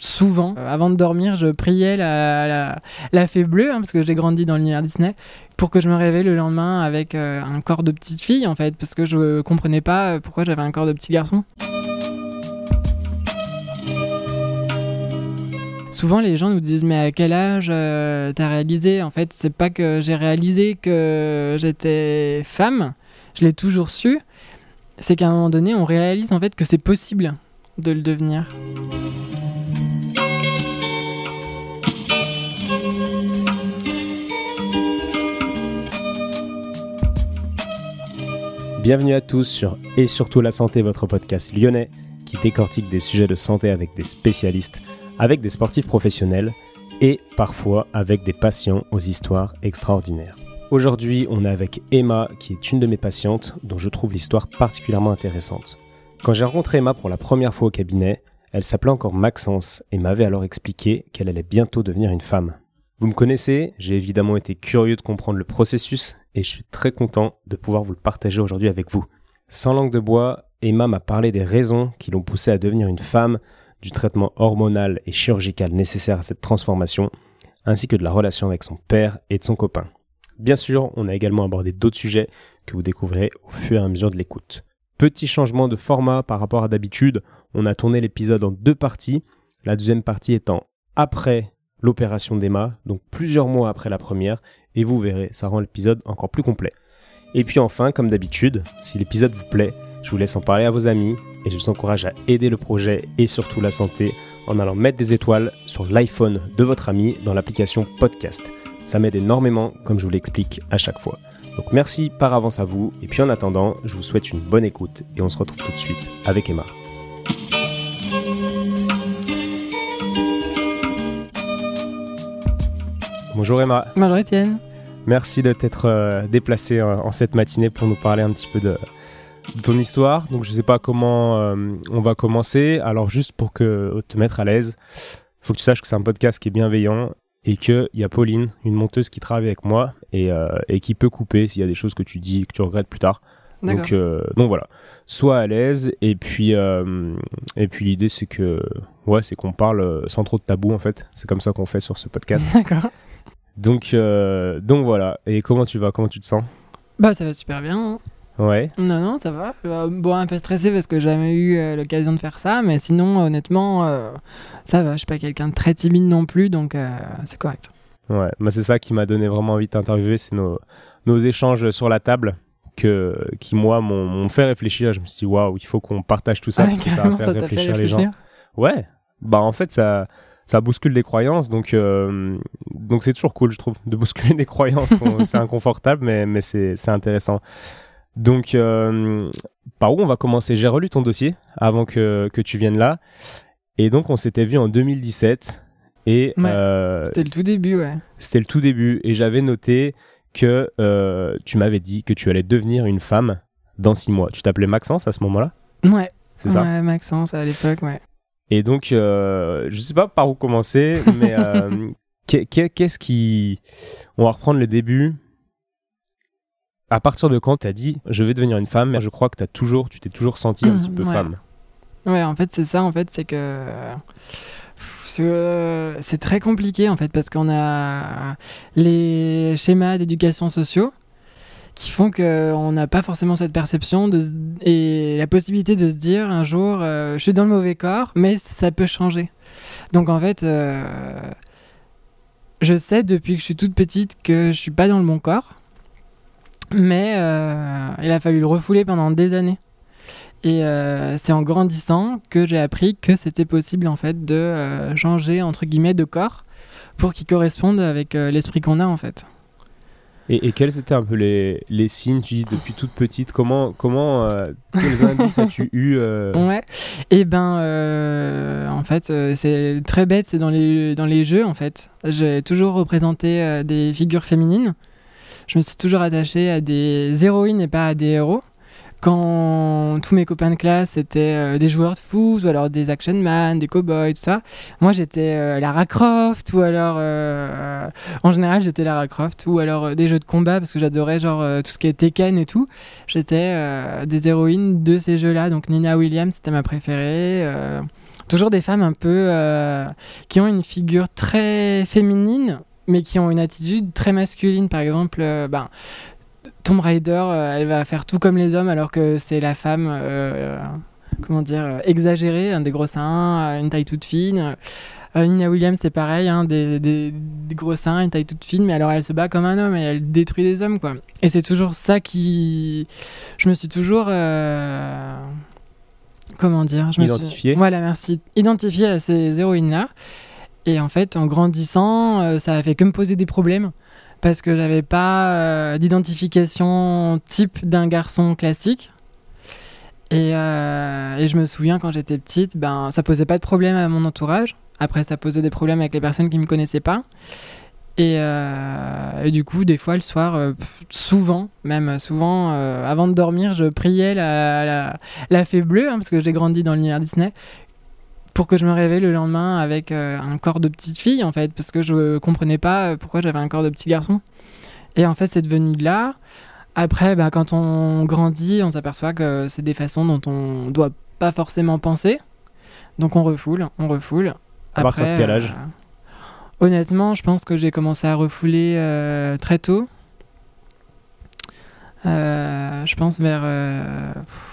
souvent, avant de dormir, je priais la, fée bleue, hein, parce que j'ai grandi dans l'univers Disney, pour que je me réveille le lendemain avec un corps de petite fille, en fait, parce que je comprenais pas pourquoi j'avais un corps de petit garçon. Souvent, les gens nous disent Mais à quel âge euh, t'as réalisé? En fait, c'est pas que j'ai réalisé que j'étais femme, je l'ai toujours su. C'est qu'à un moment donné, on réalise en fait que c'est possible de le devenir. Bienvenue à tous sur Et surtout la santé, votre podcast lyonnais qui décortique des sujets de santé avec des spécialistes avec des sportifs professionnels et parfois avec des patients aux histoires extraordinaires. Aujourd'hui, on est avec Emma, qui est une de mes patientes, dont je trouve l'histoire particulièrement intéressante. Quand j'ai rencontré Emma pour la première fois au cabinet, elle s'appelait encore Maxence et m'avait alors expliqué qu'elle allait bientôt devenir une femme. Vous me connaissez, j'ai évidemment été curieux de comprendre le processus et je suis très content de pouvoir vous le partager aujourd'hui avec vous. Sans langue de bois, Emma m'a parlé des raisons qui l'ont poussée à devenir une femme, du traitement hormonal et chirurgical nécessaire à cette transformation, ainsi que de la relation avec son père et de son copain. Bien sûr, on a également abordé d'autres sujets que vous découvrirez au fur et à mesure de l'écoute. Petit changement de format par rapport à d'habitude, on a tourné l'épisode en deux parties, la deuxième partie étant après l'opération d'Emma, donc plusieurs mois après la première, et vous verrez, ça rend l'épisode encore plus complet. Et puis enfin, comme d'habitude, si l'épisode vous plaît, je vous laisse en parler à vos amis et je vous encourage à aider le projet et surtout la santé en allant mettre des étoiles sur l'iPhone de votre ami dans l'application podcast. Ça m'aide énormément comme je vous l'explique à chaque fois. Donc merci par avance à vous et puis en attendant, je vous souhaite une bonne écoute et on se retrouve tout de suite avec Emma. Bonjour Emma. Bonjour Étienne. Merci de t'être euh, déplacé en cette matinée pour nous parler un petit peu de, de ton histoire. Donc je sais pas comment euh, on va commencer. Alors juste pour que te mettre à l'aise, il faut que tu saches que c'est un podcast qui est bienveillant et qu'il y a Pauline, une monteuse qui travaille avec moi et, euh, et qui peut couper s'il y a des choses que tu dis que tu regrettes plus tard. Donc, euh, donc voilà, sois à l'aise et puis et puis l'idée c'est que ouais c'est qu'on parle sans trop de tabou en fait. C'est comme ça qu'on fait sur ce podcast. D'accord. Donc donc voilà. Et comment tu vas? Comment tu te sens? Bah ça va super bien. Hein. Ouais. Non, non, ça va. Euh, bon, un peu stressé parce que j'ai jamais eu euh, l'occasion de faire ça, mais sinon, honnêtement, euh, ça va. Je suis pas quelqu'un de très timide non plus, donc c'est correct. Ouais, mais c'est ça qui m'a donné vraiment envie d'interviewer, c'est nos, nos échanges sur la table que, qui, moi, m'ont fait réfléchir. Je me suis dit, waouh, il faut qu'on partage tout ça parce que ça va faire réfléchir, les gens. Ouais, bah en fait, ça, ça bouscule des croyances, donc donc c'est toujours cool, je trouve, de bousculer des croyances. c'est inconfortable, mais, mais c'est intéressant. Donc, euh, par où on va commencer? J'ai relu ton dossier avant que, que, tu viennes là. Et donc, on s'était vu en 2017. Et euh, c'était le tout début, ouais. C'était le tout début. Et j'avais noté que euh, tu m'avais dit que tu allais devenir une femme dans six mois. Tu t'appelais Maxence à ce moment-là? Ouais. C'est ça? Ouais, Maxence à l'époque, ouais. Et donc, je sais pas par où commencer, mais qu'est-ce qui. On va reprendre le début à partir de quand tu as dit je vais devenir une femme, je crois que as toujours, tu t'es toujours senti un petit peu femme. Ouais, en fait, c'est ça, en fait, c'est que. C'est très compliqué, en fait, parce qu'on a les schémas d'éducation sociaux qui font qu'on n'a pas forcément cette perception de, et la possibilité de se dire un jour euh, je suis dans le mauvais corps, mais ça peut changer. Donc, en fait. Euh, je sais depuis que je suis toute petite que je suis pas dans le bon corps mais euh, il a fallu le refouler pendant des années. Et euh, c'est en grandissant que j'ai appris que c'était possible en fait de euh, changer entre guillemets de corps pour qu'il corresponde avec l'esprit qu'on a en fait. Et, et, quels étaient un peu les, les signes, tu dis, depuis toute petite Comment, comment quels indices as-tu eu Ouais, et eh ben, en fait, c'est très bête, c'est dans les, dans les jeux, en fait. J'ai toujours représenté des figures féminines je me suis toujours attachée à des héroïnes et pas à des héros. Quand tous mes copains de classe étaient euh, des joueurs de foot ou alors des action man, des cowboys, tout ça, moi j'étais euh, Lara Croft ou alors euh, en général j'étais Lara Croft ou alors des jeux de combat parce que j'adorais genre tout ce qui est Tekken et tout. J'étais des héroïnes de ces jeux-là. Donc Nina Williams c'était ma préférée toujours des femmes un peu qui ont une figure très féminine, mais qui ont une attitude très masculine. Par exemple, ben, Tomb Raider, euh, elle va faire tout comme les hommes, alors que c'est la femme, euh, comment dire, exagérée, hein, des gros seins, une taille toute fine. Euh, Nina Williams, c'est pareil, hein, des, des- des gros seins, une taille toute fine, mais alors elle se bat comme un homme et elle détruit des hommes, quoi. Et c'est toujours ça qui. Je me suis toujours. euh, Comment dire je me suis-. Voilà, merci. Identifiée à ces héroïnes-là. Et en fait, en grandissant, euh, ça a fait que me poser des problèmes. Parce que j'avais pas euh, d'identification type d'un garçon classique. Et, euh, et je me souviens quand j'étais petite, ben, ça posait pas de problème à mon entourage. Après, ça posait des problèmes avec les personnes qui me connaissaient pas. Et, euh, du coup, des fois, le soir, souvent, même souvent, avant de dormir, je priais la, la, la fée bleue, hein, parce que j'ai grandi dans l'univers Disney, pour que je me réveille le lendemain avec euh, un corps de petite fille, en fait, parce que je comprenais pas euh, pourquoi j'avais un corps de petit garçon. Et en fait, c'est devenu là. Après, bah, quand on grandit, on s'aperçoit que c'est des façons dont on doit pas forcément penser. Donc on refoule, on refoule. À partir de quel âge euh, Honnêtement, je pense que j'ai commencé à refouler euh, très tôt. Euh, je pense vers. pff.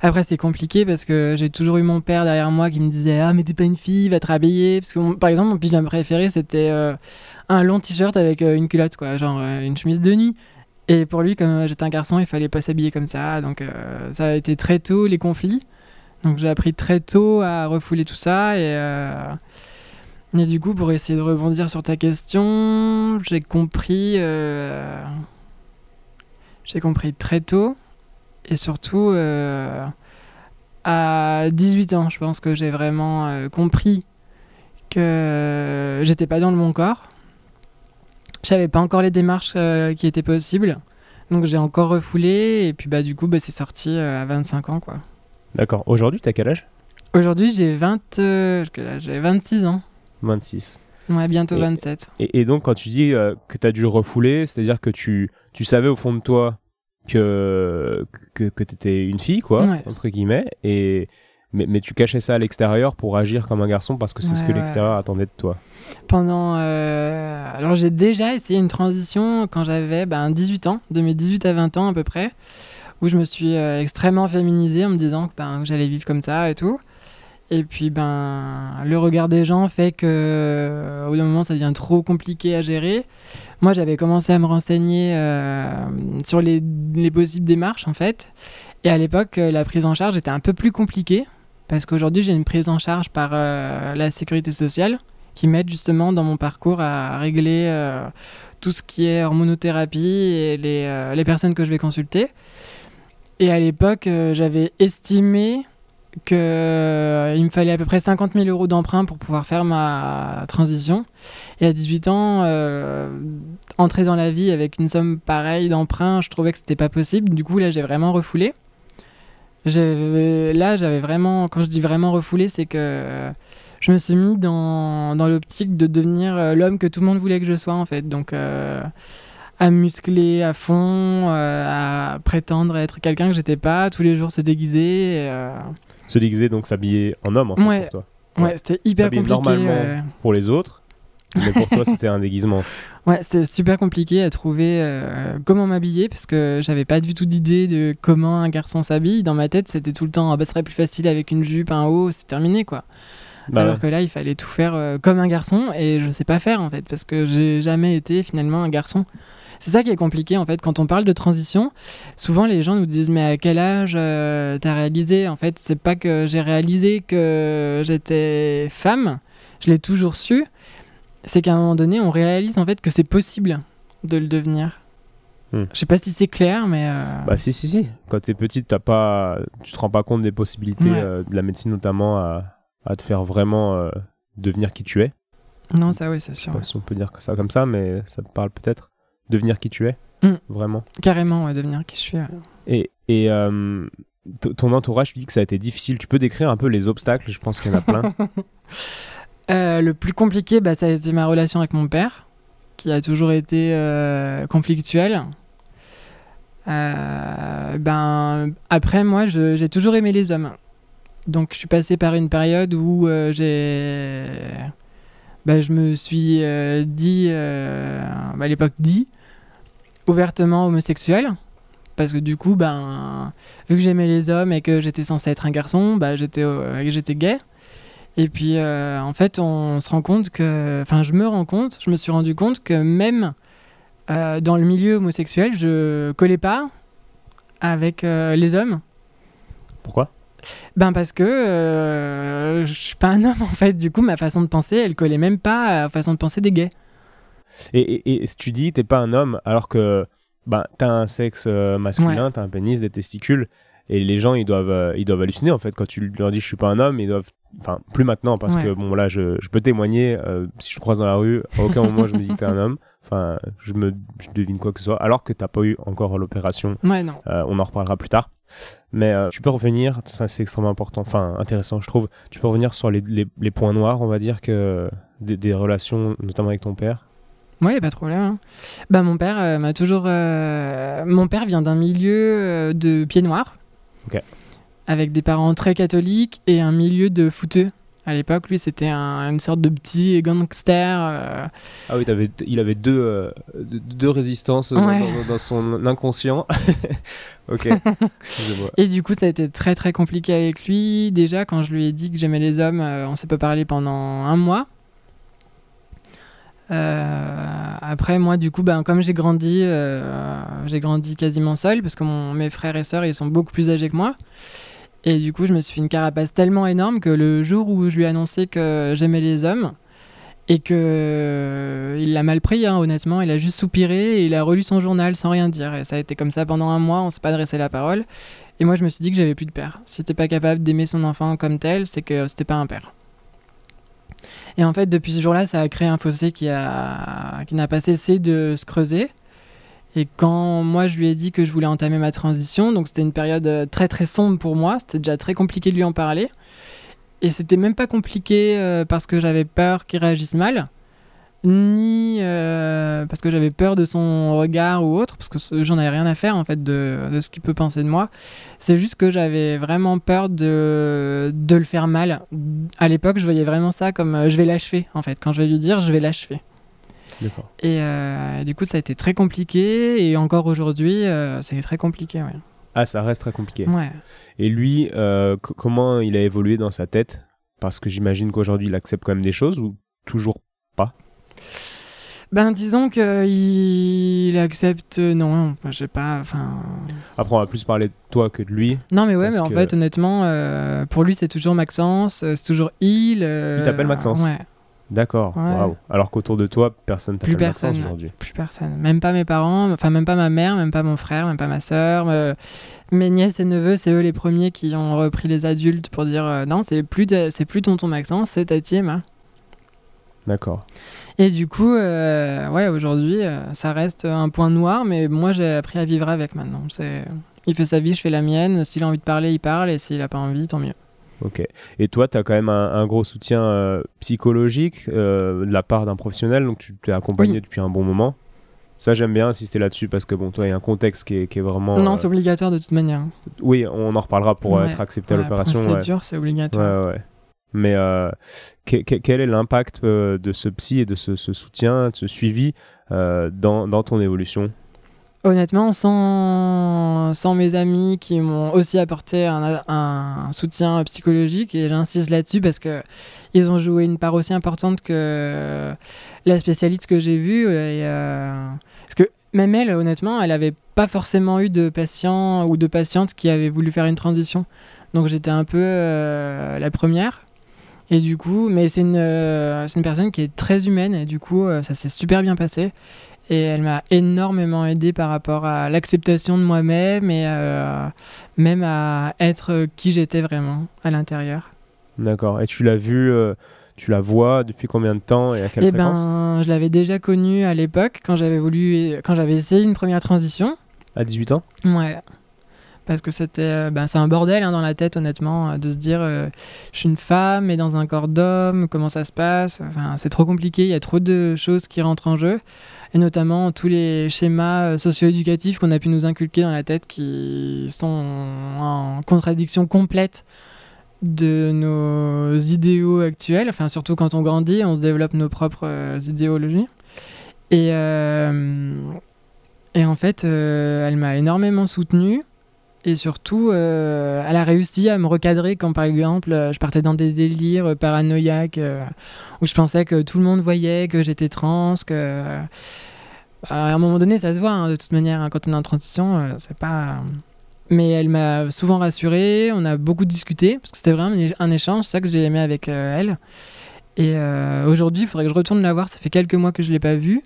Après, c'est compliqué parce que j'ai toujours eu mon père derrière moi qui me disait Ah, mais t'es pas une fille, va te rhabiller. Parce que, par exemple, mon pyjama préféré, c'était euh, un long t-shirt avec euh, une culotte, quoi, genre euh, une chemise de nuit. Et pour lui, comme j'étais un garçon, il fallait pas s'habiller comme ça. Donc, ça a été très tôt les conflits. Donc, j'ai appris très tôt à refouler tout ça. Et, et du coup, pour essayer de rebondir sur ta question, j'ai compris. J'ai compris très tôt. Et surtout, euh, à 18 ans, je pense que j'ai vraiment euh, compris que j'étais pas dans le bon corps. Je savais pas encore les démarches euh, qui étaient possibles. Donc j'ai encore refoulé. Et puis bah, du coup, bah, c'est sorti euh, à 25 ans. quoi. D'accord. Aujourd'hui, t'as quel âge? Aujourd'hui, j'ai 20, euh, quel âge j'ai 26 ans. 26. Ouais, bientôt Et- 27. Et, et donc, quand tu dis euh, que tu as dû le refouler, c'est-à-dire que tu, tu savais au fond de toi que, que, que tu étais une fille, quoi, Ouais. entre guillemets, et, mais, mais tu cachais ça à l'extérieur pour agir comme un garçon parce que c'est ce que ouais. l'extérieur attendait de toi. Pendant. euh, Alors, j'ai déjà essayé une transition quand j'avais ben, 18 ans, de mes 18 à 20 ans à peu près, où je me suis euh, extrêmement féminisée en me disant que, ben, que j'allais vivre comme ça et tout. Et puis, ben, le regard des gens fait que, au bout d'un moment, ça devient trop compliqué à gérer. Moi, j'avais commencé à me renseigner euh, sur les, les possibles démarches, en fait. Et à l'époque, euh, la prise en charge était un peu plus compliquée, parce qu'aujourd'hui, j'ai une prise en charge par euh, la sécurité sociale qui m'aide justement dans mon parcours à régler tout ce qui est hormonothérapie et les, les personnes que je vais consulter. Et à l'époque, j'avais estimé qu'il me fallait à peu près 50 000 euros d'emprunt pour pouvoir faire ma transition. Et à 18 ans, euh, entrer dans la vie avec une somme pareille d'emprunt, je trouvais que c'était pas possible. Du coup, là, j'ai vraiment refoulé. Là, j'avais vraiment, quand je dis vraiment refoulé, c'est que je me suis mis dans, dans l'optique de devenir euh, l'homme que tout le monde voulait que je sois, en fait. Donc, euh, à muscler à fond, euh, à prétendre être quelqu'un que j'étais pas, tous les jours se déguiser. euh, Se déguiser, donc s'habiller en homme, en fait, Ouais. pour toi. Ouais, Ouais. c'était hyper compliqué. normalement. euh, Pour les autres, mais pour toi, c'était un déguisement. Ouais, c'était super compliqué à trouver euh, comment m'habiller parce que j'avais pas du tout d'idée de comment un garçon s'habille. Dans ma tête, c'était tout le temps, ah bah, ce serait plus facile avec une jupe, un haut, c'est terminé quoi. Bah Alors ouais. que là, il fallait tout faire euh, comme un garçon et je sais pas faire en fait parce que j'ai jamais été finalement un garçon. C'est ça qui est compliqué en fait quand on parle de transition. Souvent les gens nous disent mais à quel âge euh, t'as réalisé? En fait, c'est pas que j'ai réalisé que j'étais femme, je l'ai toujours su. C'est qu'à un moment donné, on réalise en fait que c'est possible de le devenir. Hmm. Je sais pas si c'est clair, mais euh, Bah si si si. Quand t'es petite, t'as pas, tu te rends pas compte des possibilités Ouais. euh, de la médecine notamment à, à te faire vraiment euh, devenir qui tu es. non, ça oui, c'est sûr. si on peut dire que ça comme ça, mais ça te parle peut-être. Devenir qui tu es, Mm. vraiment. Carrément, ouais, devenir qui je suis. ouais. Et, et euh, ton entourage, tu dis que ça a été difficile. Tu peux décrire un peu les obstacles Je pense qu'il y en a plein. Euh, le plus compliqué, bah, ça a été ma relation avec mon père, qui a toujours été euh, conflictuelle. Ben, après, moi, j'ai toujours aimé les hommes. Donc je suis passé par une période où j'ai, bah, je me suis euh, dit, euh, bah, à l'époque dit, ouvertement homosexuel. Parce que du coup, ben, vu que j'aimais les hommes et que j'étais censé être un garçon, bah, j'étais, euh, j'étais gay. Et puis, euh, en fait, on se rend compte que. Enfin, je me rends compte, je me suis rendu compte que même euh, dans le milieu homosexuel, je collais pas avec euh, les hommes. Pourquoi? Ben, parce que je suis pas un homme, en fait. Du coup, ma façon de penser, elle collait même pas à la façon de penser des gays. Et, et, et si tu dis t'es pas un homme alors que bah, t'as un sexe euh, masculin, t'as un pénis, des testicules, et les gens ils doivent, euh, ils doivent halluciner en fait quand tu leur dis je suis pas un homme, ils doivent. Enfin, plus maintenant parce Ouais. que bon là je, je peux témoigner, euh, si je croise dans la rue, à aucun moment je me dis que t'es un homme, enfin je me je devine quoi que ce soit, alors que t'as pas eu encore l'opération Ouais, non. Euh, on en reparlera plus tard. Mais euh, tu peux revenir, ça c'est extrêmement important, enfin intéressant je trouve, tu peux revenir sur les, les, les points noirs, on va dire, que des, des relations, notamment avec ton père. A pas de problème. hein. Bah, mon père euh, m'a toujours. euh, Mon père vient d'un milieu euh, de pieds noirs. Ok. Avec des parents très catholiques et un milieu de footeux. À l'époque, lui, c'était un- une sorte de petit gangster. euh, Ah oui, t'avais- il avait deux, euh, deux, deux résistances dans- Ouais. dans, dans son inconscient. ok, je vois. Et du coup, ça a été très très compliqué avec lui. Déjà, quand je lui ai dit que j'aimais les hommes, euh, on s'est pas parlé pendant un mois. Euh, après, moi, du coup, ben, comme j'ai grandi, euh, j'ai grandi quasiment seul parce que mes frères et sœurs, ils sont beaucoup plus âgés que moi. Et du coup, je me suis fait une carapace tellement énorme que le jour où je lui ai annoncé que j'aimais les hommes et que euh, il l'a mal pris, hein, honnêtement, il a juste soupiré et il a relu son journal sans rien dire. Et ça a été comme ça pendant un mois, on s'est pas adressé la parole. Et moi, je me suis dit que j'avais plus de père. Si t'es pas capable d'aimer son enfant comme tel, c'est que c'était pas un père. Et en fait, depuis ce jour-là, ça a créé un fossé qui a qui n'a pas cessé de se creuser. Et quand moi, je lui ai dit que je voulais entamer ma transition, donc c'était une période euh, très très sombre pour moi. C'était déjà très compliqué de lui en parler. Et c'était même pas compliqué euh, parce que j'avais peur qu'il réagisse mal, ni euh, parce que j'avais peur de son regard ou autre, parce que j'en avais rien à faire en fait de, de ce qu'il peut penser de moi. C'est juste que j'avais vraiment peur de, de le faire mal. À l'époque, je voyais vraiment ça comme euh, je vais l'achever en fait. Quand je vais lui dire, je vais l'achever. D'accord. Et euh, du coup, ça a été très compliqué. Et encore aujourd'hui, euh, c'est très compliqué. Ouais. Ah, ça reste très compliqué. Ouais. Et lui, euh, comment il a évolué dans sa tête? Parce que j'imagine qu'aujourd'hui, il accepte quand même des choses ou toujours Ben, disons qu'il accepte. Non, je sais pas. Enfin. Après, on va plus parler de toi que de lui. Non, mais ouais, mais en que- fait, honnêtement, euh, pour lui, c'est toujours Maxence, euh, c'est toujours il. euh, Il t'appelle Maxence Ouais, D'accord. Ouais. Alors qu'autour de toi, personne t'appelle Maxence aujourd'hui. plus personne. Même pas mes parents, enfin, même pas ma mère, même pas mon frère, même pas ma soeur. mes nièces et neveux, c'est eux les premiers qui ont repris les adultes pour dire euh, non, c'est plus, de- c'est plus tonton Maxence, c'est Tati Emma. D'accord. Et du coup, euh, ouais, aujourd'hui, euh, ça reste un point noir, mais moi, j'ai appris à vivre avec maintenant. C'est... Il fait sa vie, je fais la mienne. S'il a envie de parler, il parle, et s'il a pas envie, tant mieux. Ok. Et toi, tu as quand même un, un gros soutien euh, psychologique de la part d'un professionnel, donc tu t'es accompagné Oui. depuis un bon moment. Ça, j'aime bien insister là-dessus parce que bon, toi, il y a un contexte qui est, qui est vraiment. non, euh, c'est obligatoire de toute manière. Oui, on en reparlera pour Ouais. être accepté à l'opération. ouais. procédure, c'est obligatoire. Mais euh, que- que- quel est l'impact euh, de ce psy et de ce, soutien, de ce suivi euh, dans, ton évolution? Honnêtement, sans, mes amis qui m'ont aussi apporté un, soutien psychologique, et j'insiste là-dessus parce que ils ont joué une part aussi importante que la spécialiste que j'ai vue. Parce que même elle, honnêtement, elle n'avait pas forcément eu de patients ou de patientes qui avaient voulu faire une transition. Donc j'étais un peu la première. Et du coup, mais c'est une, euh, une personne qui est très humaine et du coup, euh, ça s'est super bien passé. Et elle m'a énormément aidé par rapport à l'acceptation de moi-même et euh, même à être qui j'étais vraiment à l'intérieur. D'accord. Et tu l'as vu, tu la vois depuis combien de temps et à quelle Et fréquence? ben, je l'avais déjà connue à l'époque quand j'avais voulu, quand j'avais essayé une première transition. À 18 ans? Ouais. Parce que c'était, euh, ben, c'est un bordel hein, dans la tête, honnêtement, euh, de se dire, euh, je suis une femme mais dans un corps d'homme, comment ça se passe? Enfin, c'est trop compliqué, il y a trop de choses qui rentrent en jeu, et notamment tous les schémas socio-éducatifs qu'on a pu nous inculquer dans la tête qui sont en contradiction complète de nos idéaux actuels. Enfin, surtout quand on grandit, on se développe nos propres idéologies. Et, et en fait, elle m'a énormément soutenue. Et surtout, euh, elle a réussi à me recadrer quand, par exemple, euh, je partais dans des délires paranoïaques euh, où je pensais que tout le monde voyait que j'étais trans, que. À un moment donné, ça se voit, hein, de toute manière, hein, quand on est en transition, c'est pas. Mais elle m'a souvent rassurée, on a beaucoup discuté, parce que c'était vraiment un échange, c'est ça que j'ai aimé avec elle. Et aujourd'hui, il faudrait que je retourne la voir, ça fait quelques mois que je l'ai pas vue,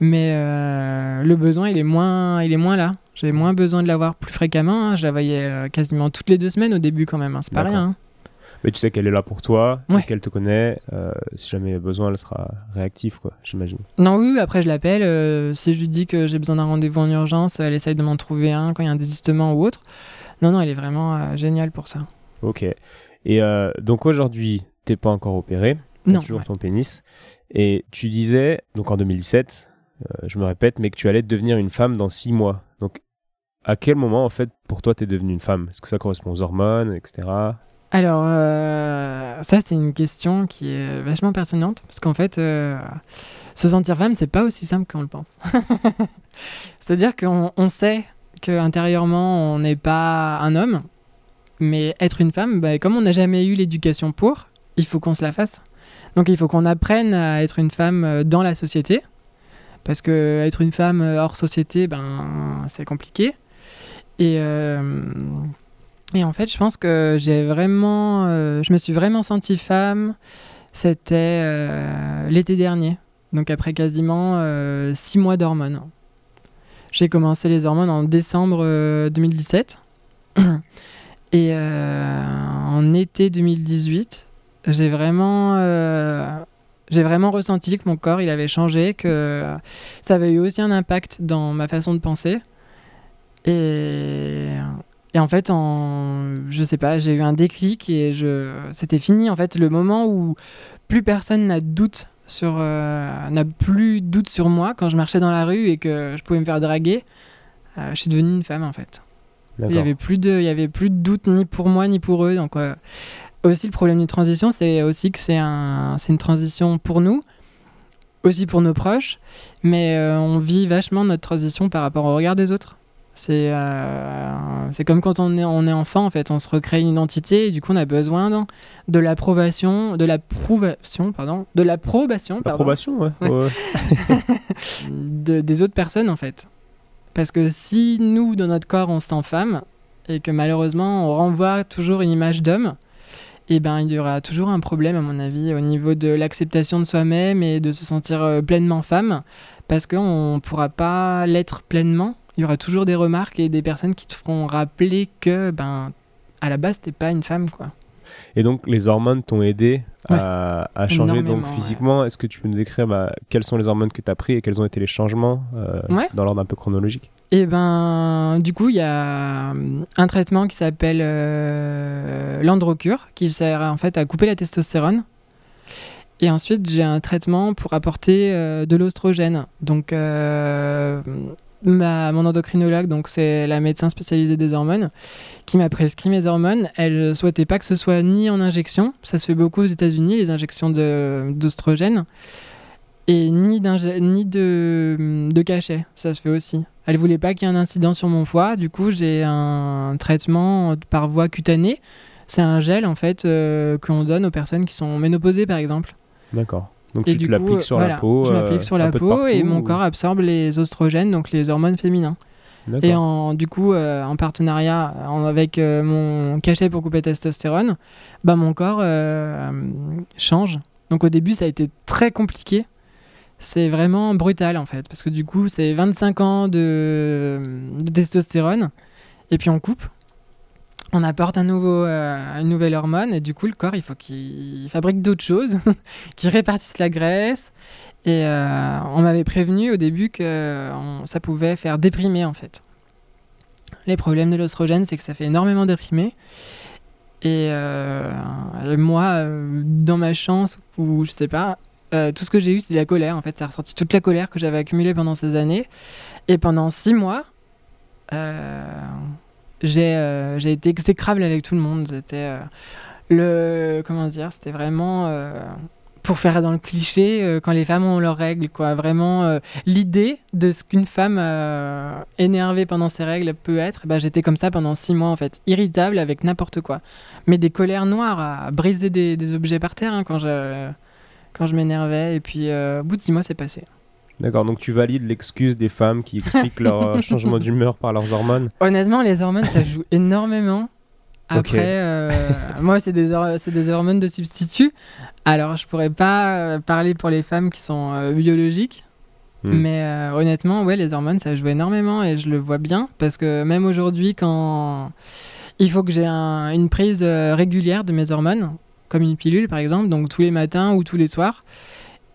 mais euh, le besoin, il est moins, il est moins là. J'ai moins besoin de la voir plus fréquemment, hein. je la voyais euh, quasiment toutes les deux semaines au début quand même, hein, c'est pas rien. hein. Mais tu sais qu'elle est là pour toi, Ouais. qu'elle te connaît. euh, si jamais il y a besoin, elle sera réactive, quoi, j'imagine. Non, oui, oui, après je l'appelle. euh, si je lui dis que j'ai besoin d'un rendez-vous en urgence, elle essaye de m'en trouver un quand il y a un désistement ou autre. Non, non, elle est vraiment euh, géniale pour ça. Ok. Et donc aujourd'hui, t'es pas encore opéré. Non, toujours ouais. ton pénis. Et tu disais, donc en 2017, euh, je me répète, mais que tu allais devenir une femme dans six mois. Donc, à quel moment, en fait, pour toi, t'es devenue une femme? Est-ce que ça correspond aux hormones, etc. Alors, euh, ça, c'est une question qui est vachement pertinente parce qu'en fait, euh, se sentir femme, c'est pas aussi simple qu'on le pense. C'est-à-dire qu'on on sait qu'intérieurement, on n'est pas un homme, mais être une femme, bah, comme on n'a jamais eu l'éducation pour, il faut qu'on se la fasse. Donc, il faut qu'on apprenne à être une femme dans la société. Parce que être une femme euh, hors société, ben, c'est compliqué. Et, euh, et en fait, je pense que j'ai vraiment, euh, je me suis vraiment sentie femme. C'était l'été dernier, donc après quasiment six mois d'hormones. J'ai commencé les hormones en décembre euh, 2017 et en été 2018, j'ai vraiment, j'ai vraiment ressenti que mon corps il avait changé, que ça avait eu aussi un impact dans ma façon de penser. Et, et en fait, en, je sais pas, j'ai eu un déclic et je, c'était fini. En fait, le moment où plus personne n'a de doute sur, euh, n'a plus de doute sur moi quand je marchais dans la rue et que je pouvais me faire draguer, euh, je suis devenue une femme en fait. Il y avait plus de, il y avait plus de doute ni pour moi ni pour eux. Donc euh, aussi le problème d'une transition, c'est aussi que c'est un, c'est une transition pour nous, aussi pour nos proches, mais euh, on vit vachement notre transition par rapport au regard des autres. C'est euh, comme quand on est, on est enfant, en fait, on se recrée une identité et du coup on a besoin de l'approbation, de l'approbation, pardon, de l'approbation, pardon, L'approbation, ouais. Ouais. ouais. de- des autres personnes en fait. Parce que si nous, dans notre corps, on se sent femme et que malheureusement on renvoie toujours une image d'homme, eh ben il y aura toujours un problème à mon avis au niveau de l'acceptation de soi-même et de se sentir euh, pleinement femme, parce qu'on ne pourra pas l'être pleinement. Il y aura toujours des remarques et des personnes qui te feront rappeler que ben à la base t'es pas une femme quoi. Et donc, les hormones t'ont aidé à, à changer donc Énormément, ouais. physiquement. Est-ce que tu peux nous décrire bah, quelles sont les hormones que tu as pris et quels ont été les changements euh, Ouais. dans l'ordre un peu chronologique? Et ben, du coup, il y a euh, un traitement qui s'appelle euh, l'androcure, qui sert en fait à couper la testostérone. Et ensuite, j'ai un traitement pour apporter euh, de l'ostrogène. Donc, euh, ma, mon endocrinologue, donc c'est la médecin spécialisée des hormones, qui m'a prescrit mes hormones. Elle souhaitait pas que ce soit ni en injection, ça se fait beaucoup aux États-Unis, les injections d'ostrogène, et ni, ni de, de cachet, ça se fait aussi. Elle voulait pas qu'il y ait un incident sur mon foie, du coup j'ai un traitement par voie cutanée. C'est un gel en fait euh, qu'on donne aux personnes qui sont ménopausées par exemple. D'accord. Donc, Et tu te l'appliques sur voilà, la peau Je euh, m'applique sur un la peau et mon ou- corps absorbe les oestrogènes, donc les hormones féminins. Et en, du coup, euh, en partenariat en- avec euh, mon cachet pour couper testostérone, bah, mon corps euh, change. Donc au début, ça a été très compliqué. C'est vraiment brutal en fait, parce que du coup, c'est 25 ans de, de testostérone, et puis on coupe. On apporte un nouveau, euh, une nouvelle hormone, et du coup, le corps, il faut qu'il fabrique d'autres choses, qu'il répartisse la graisse. Et euh, on m'avait prévenu au début que ça pouvait faire déprimer en fait. Les problèmes de l'ostrogène, c'est que ça fait énormément déprimer. Et, euh, et moi, dans ma chance, ou je sais pas, tout ce que j'ai eu, c'est de la colère. En fait, ça a ressorti toute la colère que j'avais accumulée pendant ces années. Et pendant six mois, j'ai euh, été exécrable avec tout le monde. C'était euh, le comment dire, c'était vraiment euh, pour faire dans le cliché euh, quand les femmes ont leurs règles, quoi. Vraiment l'idée de ce qu'une femme énervée pendant ses règles peut être. Bah, j'étais comme ça pendant six mois en fait, irritable avec n'importe quoi, mais des colères noires à briser des, des objets par terre hein, quand je quand je m'énervais. Et puis au bout de six mois, c'est passé. D'accord, donc tu valides l'excuse des femmes qui expliquent leur euh, changement d'humeur par leurs hormones Honnêtement, les hormones, ça joue énormément. Après, euh, moi, c'est des, hormones de substitut. Alors, je pourrais pas euh, parler pour les femmes qui sont euh, biologiques. Hmm. Mais euh, honnêtement, ouais, les hormones, ça joue énormément et je le vois bien. Parce que même aujourd'hui, quand il faut que j'ai un- une prise régulière de mes hormones, comme une pilule par exemple, donc tous les matins ou tous les soirs.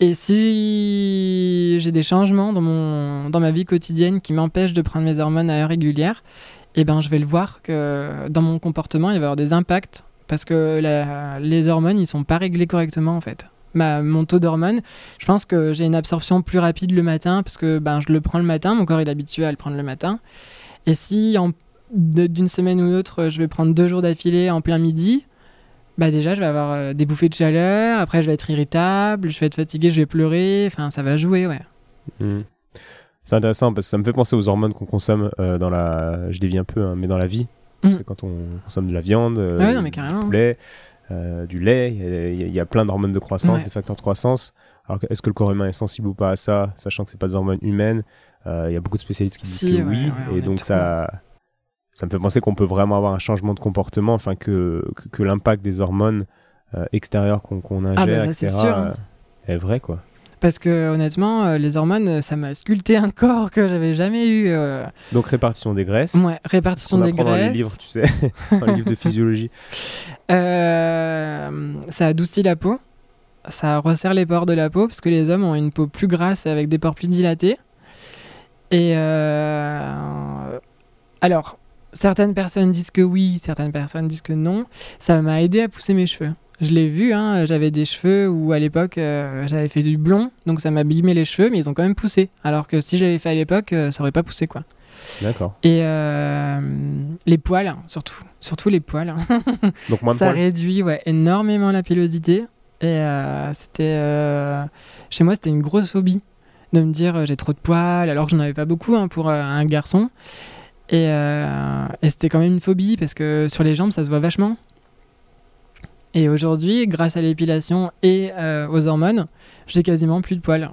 Et si j'ai des changements dans, mon, dans ma vie quotidienne qui m'empêchent de prendre mes hormones à heure régulière, eh ben, je vais le voir que dans mon comportement, il va y avoir des impacts parce que les hormones, ils sont pas réglés correctement en fait. Ma, mon taux d'hormones, je pense que j'ai une absorption plus rapide le matin parce que ben, je le prends le matin, mon corps est habitué à le prendre le matin. Et si en- d'une semaine ou l'autre, je vais prendre deux jours d'affilée en plein midi, bah déjà je vais avoir euh, des bouffées de chaleur, après je vais être irritable, je vais être fatigué, je vais pleurer, enfin ça va jouer, ouais. Hmm. C'est intéressant parce que ça me fait penser aux hormones qu'on consomme euh, dans la. Je dévie un peu, hein, mais dans la vie. Hmm. C'est quand on consomme de la viande, euh, Ah ouais, non, mais carrément. du poulet, euh, du lait, il y a- y, plein d'hormones de croissance, Ouais. des facteurs de croissance. Alors, que- est-ce que le corps humain est sensible ou pas à ça, sachant que c'est pas des hormones humaines? Il y a beaucoup de spécialistes qui disent Si, que ouais, oui, et donc trop. Ça, me fait penser qu'on peut vraiment avoir un changement de comportement, enfin que, que, que l'impact des hormones euh, extérieures qu'on qu'on ingère, Ah bah ça, etc., sûr, euh, est vrai quoi. Parce que honnêtement, euh, les hormones, ça m'a sculpté un corps que j'avais jamais eu. Donc répartition des graisses. Ouais, répartition des apprend dans les graisses. livres, tu sais, dans les livres de physiologie. Ça adoucit la peau. Ça resserre les pores de la peau parce que les hommes ont une peau plus grasse avec des pores plus dilatés. Et alors, certaines personnes disent que oui, certaines personnes disent que non. Ça m'a aidé à pousser mes cheveux. Je l'ai vu, hein, j'avais des cheveux où à l'époque euh, j'avais fait du blond, donc ça m'a abîmé les cheveux, mais ils ont quand même poussé. Alors que si j'avais fait à l'époque, euh, ça aurait pas poussé quoi. D'accord. Et euh, les poils, surtout, surtout les poils. hein. Donc moins de ça poils. réduit ouais, énormément la pilosité. Et c'était. chez moi, c'était une grosse phobie de me dire j'ai trop de poils, alors que j'en avais pas beaucoup hein, pour un garçon. Et, euh, et c'était quand même une phobie parce que sur les jambes, ça se voit vachement. Et aujourd'hui, grâce à l'épilation et euh, aux hormones, j'ai quasiment plus de poils.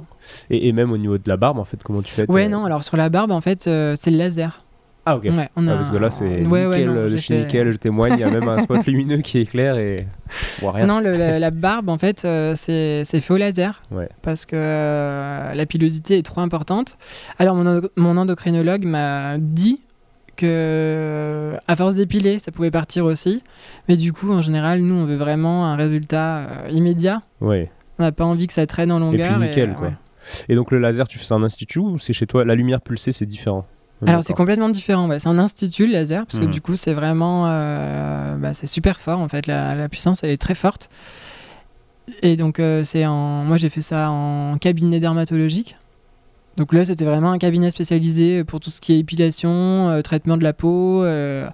Et, et même au niveau de la barbe, en fait, comment tu fais Ouais, non, alors sur la barbe, en fait, euh, c'est le laser. Ah, ok. Ouais, on Ah, a... parce que là, c'est Ouais, nickel, ouais, non, le j'ai chez fait- nickel, je témoigne, il y a même un spot lumineux qui éclaire et. On voit rien. Non, le- la, la barbe, en fait, euh, c'est fait au laser. Ouais. Parce que la pilosité est trop importante. Alors, mon, mon endocrinologue m'a dit que, à force d'épiler, ça pouvait partir aussi. Mais du coup, en général, nous, on veut vraiment un résultat euh, immédiat. Ouais. On n'a pas envie que ça traîne en Et longueur. puis nickel, quoi. ouais. Et donc le laser, tu fais ça en institut ou c'est chez toi? La lumière pulsée, c'est différent? Alors, c'est complètement différent. Ouais. C'est en institut, le laser, parce que Mhm. du coup, c'est vraiment. euh, bah, c'est super fort, en fait. La, la puissance, elle est très forte. Et donc, euh, c'est en. Moi, j'ai fait ça en cabinet dermatologique. Donc là, c'était vraiment un cabinet spécialisé pour tout ce qui est épilation, euh, traitement de la peau, euh,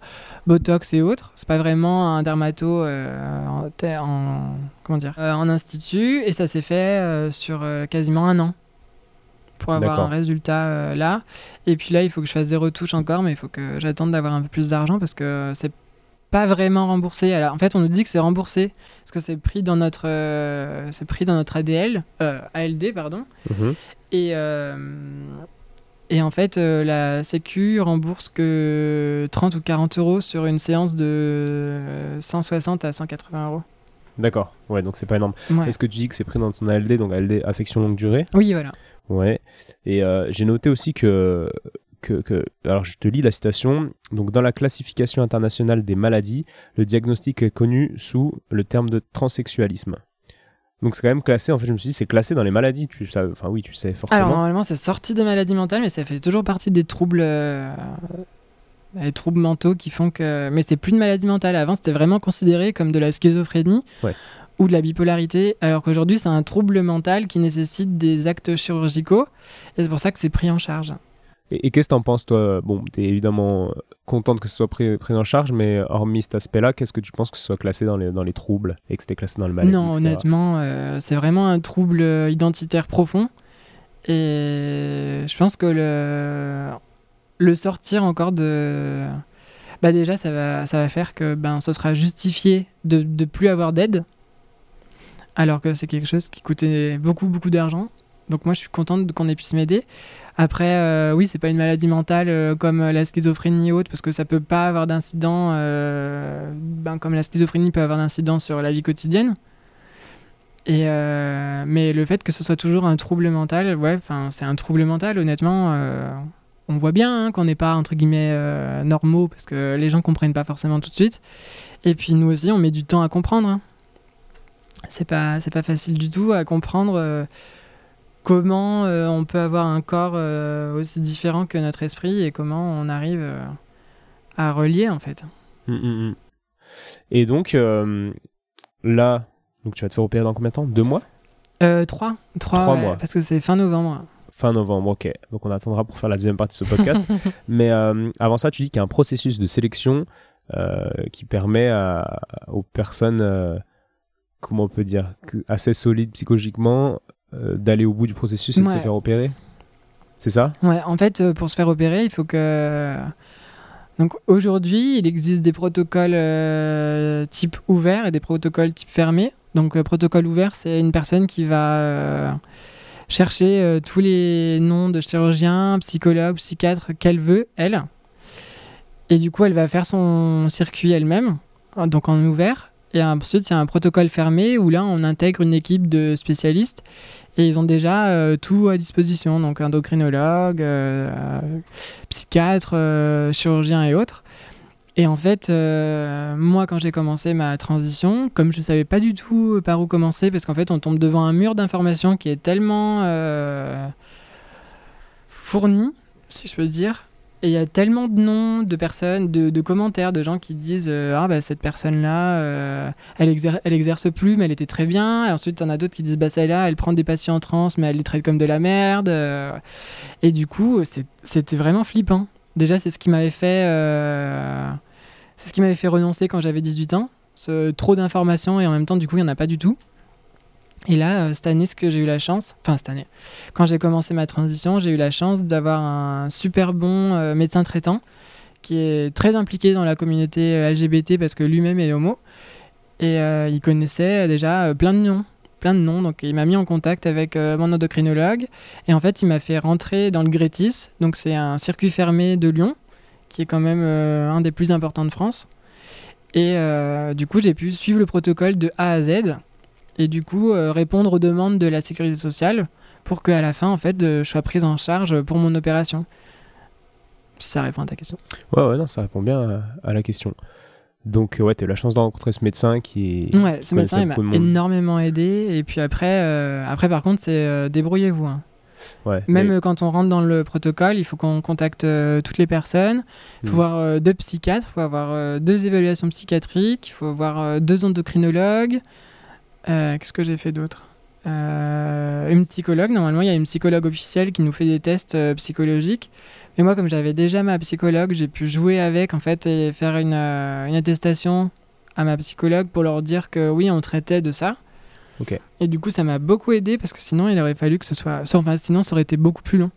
botox et autres. C'est pas vraiment un dermato euh, en, comment dire en institut. Et ça s'est fait sur quasiment un an pour avoir un résultat là. Et puis là, il faut que je fasse des retouches encore, mais il faut que j'attende d'avoir un peu plus d'argent parce que c'est pas vraiment remboursé. Alors, en fait, on nous dit que c'est remboursé parce que c'est pris dans notre, euh, c'est pris dans notre ADL, euh, ALD, pardon. Mhm. Et, euh, et en fait, euh, la Sécu rembourse que 30 ou 40 euros sur une séance de 160 à 180 euros. D'accord. Ouais, donc c'est pas énorme. Ouais. Est-ce que tu dis que c'est pris dans ton ALD, donc ALD affection longue durée? Oui, voilà. Ouais. Et euh, j'ai noté aussi que, que, que- Alors, je te lis la citation. Donc, dans la classification internationale des maladies, le diagnostic est connu sous le terme de transsexualisme. Donc, c'est quand même classé. En fait, je me suis dit, c'est classé dans les maladies. Tu sais, enfin, oui, tu sais forcément. Alors, normalement, c'est sorti des maladies mentales, mais ça fait toujours partie des troubles. euh, des troubles mentaux qui font que. Mais c'est plus une maladie mentale. Avant, c'était vraiment considéré comme de la schizophrénie Ouais. ou de la bipolarité, alors qu'aujourd'hui, c'est un trouble mental qui nécessite des actes chirurgicaux. Et c'est pour ça que c'est pris en charge. Et, qu'est-ce que t'en penses, toi? Bon, t'es évidemment contente que ce soit pris, pris en charge, mais hormis cet aspect-là, qu'est-ce que tu penses que ce soit classé dans les, dans les troubles et que c'était classé dans le maladie Non, honnêtement, euh, c'est vraiment un trouble identitaire profond. Et je pense que le, le sortir encore de. Bah déjà, ça va, ça va faire que ben, ce sera justifié de ne plus avoir d'aide, alors que c'est quelque chose qui coûtait beaucoup, beaucoup d'argent. Donc moi, je suis contente qu'on ait pu m'aider. Après, euh, oui, c'est pas une maladie mentale euh, comme la schizophrénie ou autre, parce que ça peut pas avoir d'incident, euh, ben, comme la schizophrénie peut avoir d'incident sur la vie quotidienne. Et mais le fait que ce soit toujours un trouble mental, ouais, c'est un trouble mental. Honnêtement, on voit bien hein, qu'on n'est pas entre guillemets normaux, parce que les gens comprennent pas forcément tout de suite. Et puis nous aussi, on met du temps à comprendre. Hein. C'est pas, pas facile du tout à comprendre comment euh, on peut avoir un corps euh, aussi différent que notre esprit et comment on arrive euh, à relier en fait. Hum, hum, hum. Et donc là, donc tu vas te faire opérer dans combien de temps? Deux mois? Trois. Trois, mois. Parce que c'est fin novembre. Fin novembre, ok. Donc on attendra pour faire la deuxième partie de ce podcast. Mais avant ça, tu dis qu'il y a un processus de sélection qui permet aux personnes, comment on peut dire, assez solides psychologiquement, d'aller au bout du processus et de se faire opérer C'est ça? Ouais, en fait, euh, pour se faire opérer, il faut que. Donc aujourd'hui, il existe des protocoles euh, type ouvert et des protocoles type fermé. Donc protocole ouvert, c'est une personne qui va chercher tous les noms de chirurgiens, psychologues, psychiatres qu'elle veut, elle. Et du coup, elle va faire son circuit elle-même, donc en ouvert. Et ensuite, il y a un protocole fermé où là, on intègre une équipe de spécialistes et ils ont déjà euh, tout à disposition, donc endocrinologue, euh, psychiatre, euh, chirurgien et autres. Et en fait, moi, quand j'ai commencé ma transition, comme je ne savais pas du tout par où commencer, parce qu'en fait, on tombe devant un mur d'informations qui est tellement fourni, si je peux dire, et il y a tellement de noms, de personnes, de, commentaires, de gens qui disent euh, Ah, bah, cette personne-là, euh, elle, elle exerce plus, mais elle était très bien. Et ensuite, il y en a d'autres qui disent Bah, celle-là, elle prend des patients en trans, mais elle les traite comme de la merde. Euh. Et du coup, c'était vraiment flippant. Déjà, c'est ce qui m'avait fait. c'est ce qui m'avait fait renoncer quand j'avais 18 ans. Ce, trop d'informations et en même temps, du coup, il n'y en a pas du tout. Et là, euh, cette année, ce que j'ai eu la chance, enfin cette année, quand j'ai commencé ma transition, j'ai eu la chance d'avoir un super bon euh, médecin traitant qui est très impliqué dans la communauté euh, LGBT parce que lui-même est homo. Et il connaissait déjà plein de noms, plein de noms. Donc il m'a mis en contact avec mon endocrinologue. Et en fait, il m'a fait rentrer dans le Grétis. Donc c'est un circuit fermé de Lyon, qui est quand même un des plus importants de France. Et du coup, j'ai pu suivre le protocole de A à Z et du coup euh, répondre aux demandes de la sécurité sociale pour qu'à la fin, en fait, je sois prise en charge pour mon opération. Si ça répond à ta question. Ouais, ouais, non, ça répond bien à, la question. Donc, ouais, tu as eu la chance de rencontrer ce médecin qui. Ouais, ce médecin, il m'a énormément aidé. Et puis après, euh, après par contre, c'est euh, débrouillez-vous. Hein. Ouais, Même quand on rentre dans le protocole, il faut qu'on contacte toutes les personnes. Il faut hmm. voir deux psychiatres, il faut avoir deux évaluations psychiatriques, il faut avoir deux endocrinologues. Euh, qu'est-ce que j'ai fait d'autre euh, Une psychologue. Normalement, il y a une psychologue officielle qui nous fait des tests euh, psychologiques. Mais moi, comme j'avais déjà ma psychologue, j'ai pu jouer avec en fait et faire une, une, attestation à ma psychologue pour leur dire que oui, on traitait de ça. Et du coup, ça m'a beaucoup aidé parce que sinon, il aurait fallu que ce soit. Enfin, sinon, ça aurait été beaucoup plus long.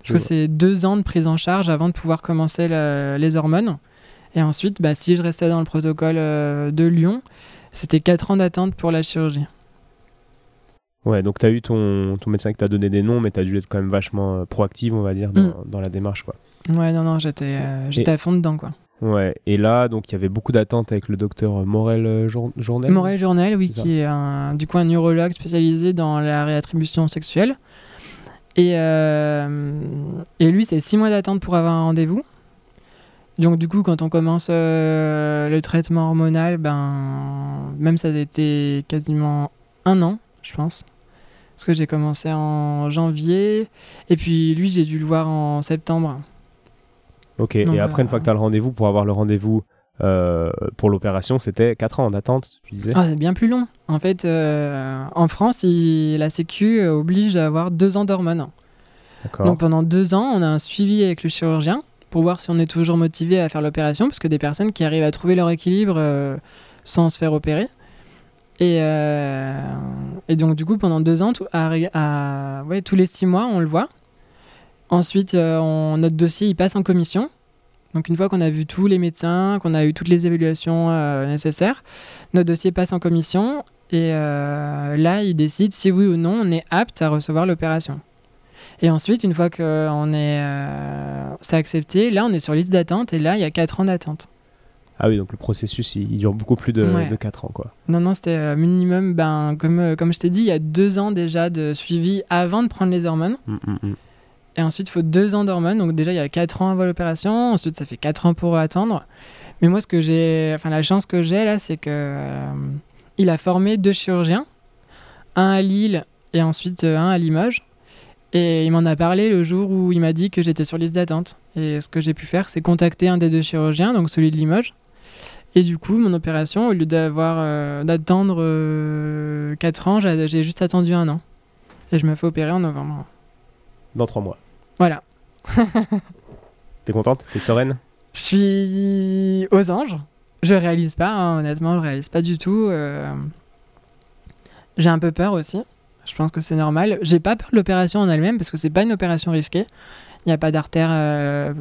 Parce que c'est deux ans de prise en charge avant de pouvoir commencer les hormones. Et ensuite, bah, si je restais dans le protocole de Lyon, c'était 4 ans d'attente pour la chirurgie. Ouais, donc tu as eu ton, ton médecin qui t'a donné des noms, mais tu as dû être quand même vachement euh, proactive, on va dire, dans, mm. dans, la démarche. Quoi. Ouais, non, non, j'étais euh, j'étais à fond dedans. quoi. Ouais, et là, donc il y avait beaucoup d'attentes avec le docteur Morel euh, Journel. Morel Journel, oui, qui est un, du coup un neurologue spécialisé dans la réattribution sexuelle. Et, et lui, c'est 6 mois d'attente pour avoir un rendez-vous. Donc du coup, quand on commence euh, le traitement hormonal, ben même ça a été quasiment un an, je pense. Parce que j'ai commencé en janvier, et puis lui, j'ai dû le voir en septembre. Ok, et après, une fois que tu as le rendez-vous, pour avoir le rendez-vous euh, pour l'opération, c'était 4 ans d'attente, tu disais? Ah, C'est bien plus long. En fait, euh, en France, la Sécu oblige à avoir 2 ans d'hormones. Donc pendant deux ans, on a un suivi avec le chirurgien pour voir si on est toujours motivé à faire l'opération, parce que des personnes qui arrivent à trouver leur équilibre euh, sans se faire opérer. Et, euh, et donc du coup, pendant deux ans, à- tous les six mois, on le voit. Ensuite, euh, notre dossier, il passe en commission. Donc une fois qu'on a vu tous les médecins, qu'on a eu toutes les évaluations nécessaires, notre dossier passe en commission. Et là, il décide si oui ou non on est apte à recevoir l'opération. Et ensuite, une fois que on est, euh, c'est accepté, là, on est sur liste d'attente et là, il y a 4 ans d'attente. Ah oui, donc le processus, il, il dure beaucoup plus de, Ouais. de 4 ans, quoi. Non, non, c'était euh, minimum, ben, comme, euh, comme je t'ai dit, il y a deux ans déjà de suivi avant de prendre les hormones. Mm, mm, mm. Et ensuite, il faut deux ans d'hormones. Donc déjà, il y a 4 ans avant l'opération. Ensuite, ça fait 4 ans pour attendre. Mais moi, ce que j'ai, enfin, la chance que j'ai là, c'est que euh, il a formé deux chirurgiens, un à Lille et ensuite euh, un à Limoges. Et il m'en a parlé le jour où il m'a dit que j'étais sur liste d'attente. Et ce que j'ai pu faire, c'est contacter un des deux chirurgiens, donc celui de Limoges. Et du coup, mon opération, au lieu d'avoir euh, d'attendre 4 ans, j'ai j'ai juste attendu un an. Et je me fais opérer en novembre. Dans 3 mois. Voilà. T'es contente? T'es sereine? Je suis aux anges. Je réalise pas, hein, honnêtement, je réalise pas du tout. euh. J'ai un peu peur aussi. Je pense que c'est normal. J'ai pas peur de l'opération en elle-même parce que c'est pas une opération risquée. Il n'y a pas d'artères euh,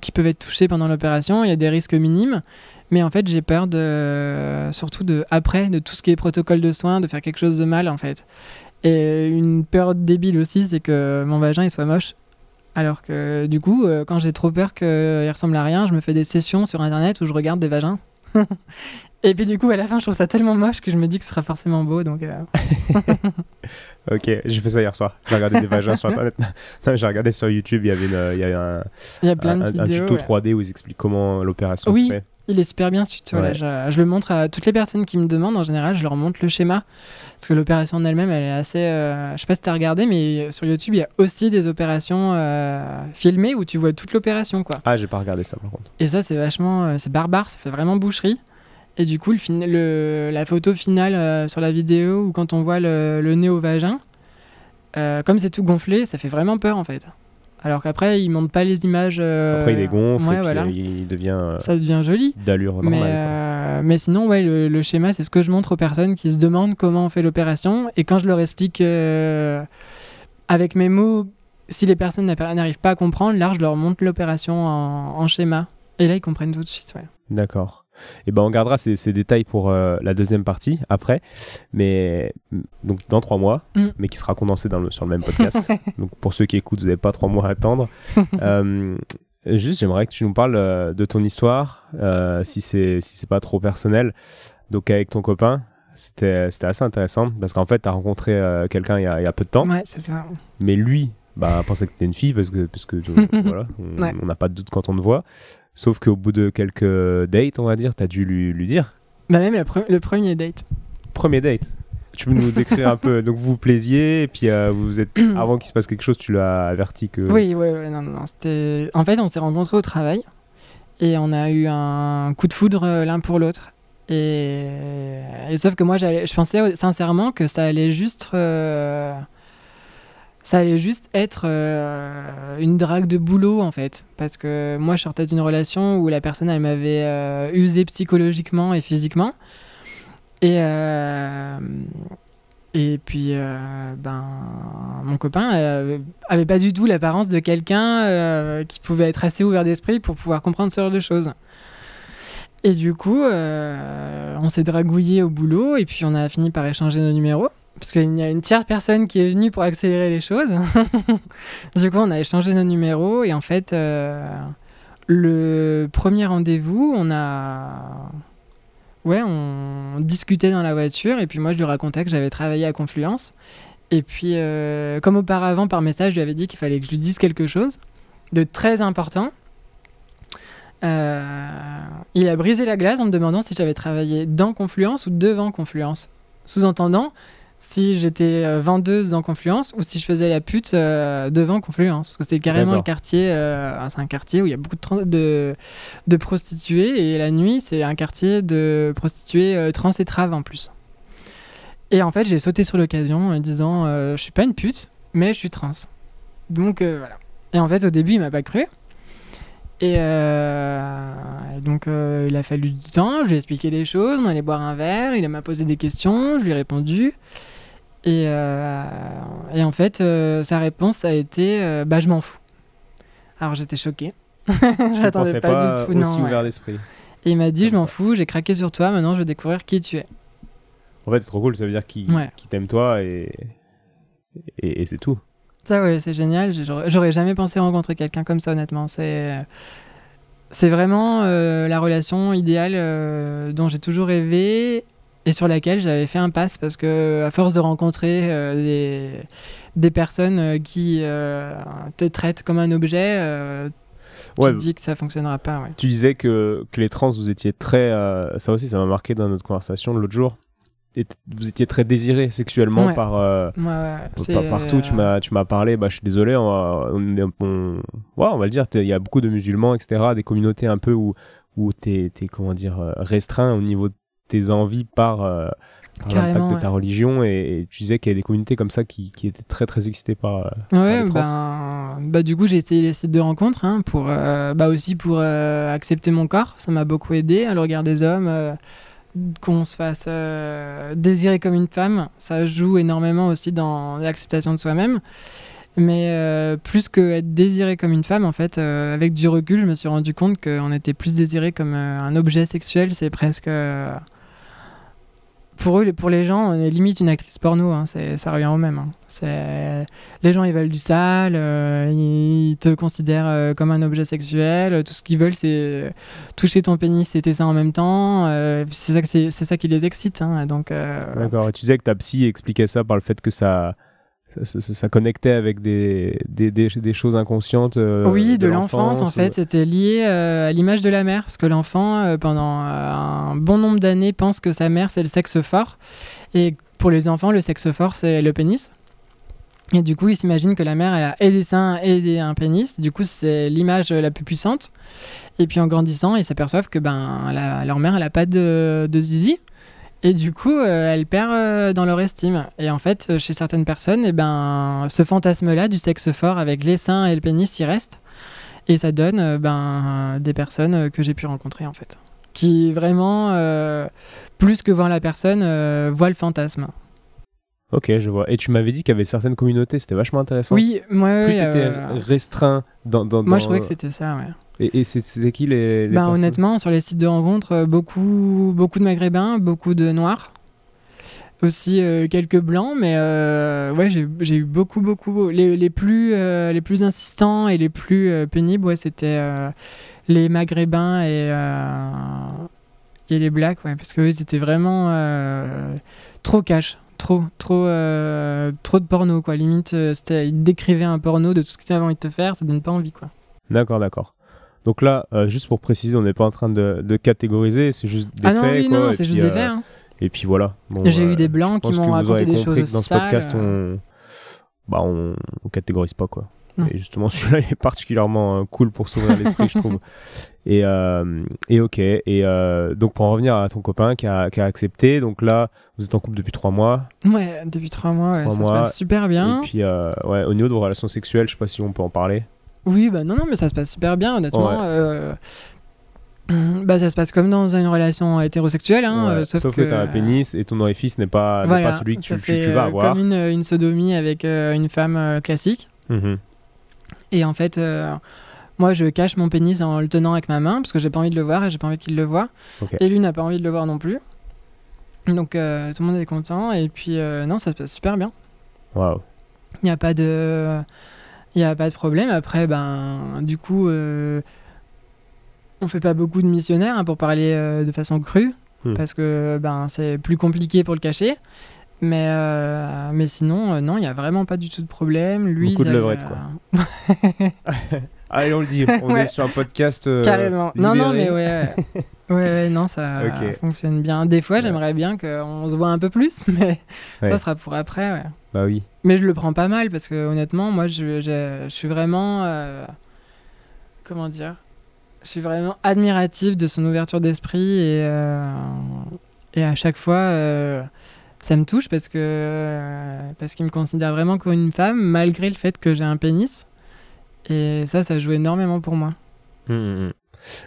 qui peuvent être touchées pendant l'opération. Il y a des risques minimes. Mais en fait, j'ai peur de, surtout de après, de tout ce qui est protocole de soins, de faire quelque chose de mal en fait. Et une peur débile aussi, c'est que mon vagin il soit moche. Alors que du coup, euh, quand j'ai trop peur qu'il ressemble à rien, je me fais des sessions sur internet où je regarde des vagins. Et puis du coup, à la fin, je trouve ça tellement moche que je me dis que ce sera forcément beau. Donc, euh, Ok, j'ai fait ça hier soir. J'ai regardé des vagins sur internet. Non, j'ai regardé sur YouTube, il y avait, une- il y avait un, il y a plein un- de un vidéos. tuto ouais. 3D où ils expliquent comment l'opération Oui. se fait. Il est super bien ce tuto là. Je, je le montre à toutes les personnes qui me demandent. En général, je leur montre le schéma. Parce que l'opération en elle-même, elle est assez. euh, je sais pas si t'as regardé, mais sur YouTube, il y a aussi des opérations euh, filmées où tu vois toute l'opération, quoi. Ah, j'ai pas regardé ça par contre. Et ça, c'est vachement. euh, c'est barbare, ça fait vraiment boucherie. Et du coup, le fin- le- la photo finale euh, sur la vidéo, ou quand on voit le, le nez au vagin, euh, comme c'est tout gonflé, ça fait vraiment peur en fait. Alors qu'après, ils montrent pas les images. euh, Après, il dégonfle ouais, et puis voilà. il devient Ça devient joli. d'allure Mais, normale. euh, mais sinon, ouais, le, le schéma, c'est ce que je montre aux personnes qui se demandent comment on fait l'opération. Et quand je leur explique euh, avec mes mots, si les personnes n'a- n'arrivent pas à comprendre, là, je leur montre l'opération en, en schéma. Et là, ils comprennent tout de suite. Ouais. D'accord. Et ben on gardera ces, ces détails pour euh, la deuxième partie après, mais mm, donc dans trois mois, Mm. mais qui sera condensé dans le, sur le même podcast. donc pour ceux qui écoutent, vous n'avez pas trois mois à attendre. Euh, juste, j'aimerais que tu nous parles euh, de ton histoire, si c'est si c'est pas trop personnel. Donc avec ton copain, c'était c'était assez intéressant parce qu'en fait, tu as rencontré euh, quelqu'un il, y a- il y a peu de temps, Ouais, c'est ça. mais lui bah, pensait que tu une fille parce que, parce que voilà, on Ouais. on n'a pas de doute quand on te voit. Sauf qu'au bout de quelques dates, on va dire, tu as dû lui, lui dire. Bah, même le, pre- le premier date. Premier date. Tu peux nous décrire un peu. Donc vous vous plaisiez et puis euh, vous êtes avant qu'il se passe quelque chose, tu l'as averti que. Oui, oui, oui. Non, non, non, c'était... En fait, on s'est rencontrés au travail et on a eu un coup de foudre euh, l'un pour l'autre. Et... et sauf que moi, j'allais... je pensais sincèrement que ça allait juste. euh, Ça allait juste être euh, une drague de boulot en fait. Parce que moi je sortais d'une relation où la personne elle m'avait euh, usé psychologiquement et physiquement. Et, euh, et puis euh, ben, mon copain avait pas du tout l'apparence de quelqu'un qui pouvait être assez ouvert d'esprit pour pouvoir comprendre ce genre de choses. Et du coup, on s'est dragouillé au boulot et puis on a fini par échanger nos numéros. Parce qu'il y a une tierce personne qui est venue pour accélérer les choses. du coup, on a échangé nos numéros et en fait, euh, le premier rendez-vous, on a. Ouais, on discutait dans la voiture et puis moi, je lui racontais que j'avais travaillé à Confluence. Et puis, euh, comme auparavant, par message, je lui avais dit qu'il fallait que je lui dise quelque chose de très important. Euh, il a brisé la glace en me demandant si j'avais travaillé dans Confluence ou devant Confluence. Sous-entendant, si j'étais euh, vendeuse dans Confluence ou si je faisais la pute euh, devant Confluence. Parce que c'est carrément le quartier, euh, c'est un quartier où il y a beaucoup de, de, de prostituées et la nuit, c'est un quartier de prostituées euh, trans et traves en plus. Et en fait, j'ai sauté sur l'occasion en me disant Je suis pas une pute, mais je suis trans. Donc voilà. Et en fait, au début, il m'a pas cru. Et euh, donc, euh, il a fallu du temps. Je lui ai expliqué les choses. On allait boire un verre. Il m'a posé des questions. Je lui ai répondu. Et, euh, et en fait, sa réponse a été Bah, je m'en fous. Alors, j'étais choquée. Je J'attendais pensais pas, pas, du tout. aussi non, ouais. ouvert d'esprit. Et il m'a dit Je m'en fous. J'ai craqué sur toi. Maintenant, je veux découvrir qui tu es. En fait, c'est trop cool, ça veut dire qu'il Ouais. qu'il t'aime toi et, et, et c'est tout. Ça, ouais, c'est génial. J'aurais jamais pensé rencontrer quelqu'un comme ça, honnêtement. C'est. C'est vraiment euh, la relation idéale euh, dont j'ai toujours rêvé et sur laquelle j'avais fait un pass parce que à force de rencontrer euh, des, des personnes qui te traitent comme un objet, tu Ouais, te dis que ça fonctionnera pas. Ouais. tu disais que, que les trans, vous étiez très. ça aussi, ça m'a marqué dans notre conversation l'autre jour. Vous étiez très désiré sexuellement Ouais. par. euh, Ouais, ouais, par- partout, tu euh, m'as, tu m'as parlé, bah, je suis désolé, on va, on, on- on va le dire, il y a beaucoup de musulmans, etc., des communautés un peu où, où t'es, t'es, comment dire, euh, restreint au niveau de tes envies par, euh, par l'impact de ta religion, et, et tu disais qu'il y a des communautés comme ça qui, qui étaient très, très excitées par, euh, les trans. ben, bah du coup j'ai essayé les sites de rencontres hein, pour, bah aussi pour accepter mon corps. Ça m'a beaucoup aidé à le regard des hommes, qu'on se fasse euh, désirer comme une femme. Ça joue énormément aussi dans l'acceptation de soi-même. Mais euh, plus que être désiré comme une femme, en fait, euh, avec du recul, je me suis rendu compte qu'on était plus désiré comme un objet sexuel. C'est presque pour eux, pour les gens, on est limite une actrice porno. hein, ça revient au même. hein. Les gens, ils veulent du sale, euh, ils te considèrent euh, comme un objet sexuel. Tout ce qu'ils veulent, c'est toucher ton pénis et tes seins en même temps. euh, c'est, ça qui les excite. hein, donc, euh, D'accord. Tu disais que ta psy expliquait ça par le fait que ça, ça, ça- ça connectait avec des, des, des, des choses inconscientes. euh, oui, de, l'enfance, en ou- fait, c'était lié euh, à l'image de la mère, parce que l'enfant, euh, pendant un bon nombre d'années, pense que sa mère, c'est le sexe fort. Et pour les enfants, le sexe fort, c'est le pénis. Et du coup, ils s'imaginent que la mère, elle a et des seins et des- un pénis. Du coup, c'est l'image la plus puissante. Et puis en grandissant, ils s'aperçoivent que ben, la- leur mère, elle n'a pas de, de zizi. Et du coup, euh, elle perd euh, dans leur estime. Et en fait, euh, chez certaines personnes, eh ben, ce fantasme-là du sexe fort avec les seins et le pénis, il reste. Et ça donne ben, des personnes que j'ai pu rencontrer, en fait. Qui vraiment, plus que voir la personne, voient le fantasme. Ok, je vois. Et tu m'avais dit qu'il y avait certaines communautés, c'était vachement intéressant. Oui, moi, Plus t'étais euh, restreint dans. dans- moi dans- je trouvais que c'était ça, ouais. Et, et c'était qui les. les personnes honnêtement, sur les sites de rencontres, euh, beaucoup, beaucoup de maghrébins, beaucoup de noirs. Aussi euh, quelques blancs, mais euh, ouais, j'ai eu beaucoup, beaucoup. Les, les plus, les plus insistants et les plus pénibles, ouais, c'était les maghrébins et, et les blacks, ouais, parce que eux, ils étaient vraiment euh, trop cash. Trop, trop, euh, trop de porno, quoi. Limite, euh, c'était, ils décrivaient un porno de tout ce qu'ils avaient envie de te faire, ça donne pas envie, quoi. D'accord, d'accord. Donc là, euh, juste pour préciser, on n'est pas en train de, de catégoriser, c'est juste des ah non, faits. oui, quoi, non, et c'est puis, juste des faits. hein. Et puis voilà. Bon, J'ai eu des blancs qui m'ont raconté des choses dans ce podcast, on... Bah, on... on catégorise pas quoi. Non. Et justement, celui-là il est particulièrement euh, cool pour s'ouvrir l'esprit, je trouve. Et, euh, et ok. Et euh, donc pour en revenir à ton copain qui a, qui a accepté, donc là, vous êtes en couple depuis trois mois. Ouais, depuis trois mois, ouais, ça mois, se passe super bien. Et puis euh, ouais, au niveau de vos relations sexuelles, je sais pas si on peut en parler. Oui, bah non, non, mais ça se passe super bien, honnêtement. Ouais. Bah, ça se passe comme dans une relation hétérosexuelle, hein, Ouais, euh, sauf, sauf, que, tu as un pénis et ton orifice n'est pas, Voilà, pas celui que tu, vas avoir. Comme une, une sodomie avec euh, une femme euh, classique. Mhm. Et en fait, euh, moi, je cache mon pénis en le tenant avec ma main parce que j'ai pas envie de le voir et j'ai pas envie qu'il le voit. Et lui n'a pas envie de le voir non plus. Donc euh, tout le monde est content. Et puis, euh, non, ça se passe super bien. Waouh. Il n'y a pas de. Il y a pas de problème. Après, ben, du coup, euh, on fait pas beaucoup de missionnaires hein, pour parler de façon crue, Hmm. parce que ben, c'est plus compliqué pour le cacher. Mais, euh, mais sinon, euh, non, il n'y a vraiment pas du tout de problème. Lui, Beaucoup de levrette, quoi. Allez, on le dit, on Ouais. est sur un podcast. euh, Carrément. Non, non, mais ouais. ouais, ouais, non, ça Ok. fonctionne bien. Des fois, j'aimerais bien qu'on se voit un peu plus, mais ça sera pour après, ouais. Bah oui. Mais je le prends pas mal parce que honnêtement, moi, je, je- je suis vraiment. euh, comment dire Je suis vraiment admirative de son ouverture d'esprit et, euh, et à chaque fois, euh, ça me touche parce que parce qu'il me considère vraiment comme une femme malgré le fait que j'ai un pénis. Et ça, ça joue énormément pour moi. Hum, hum, hum.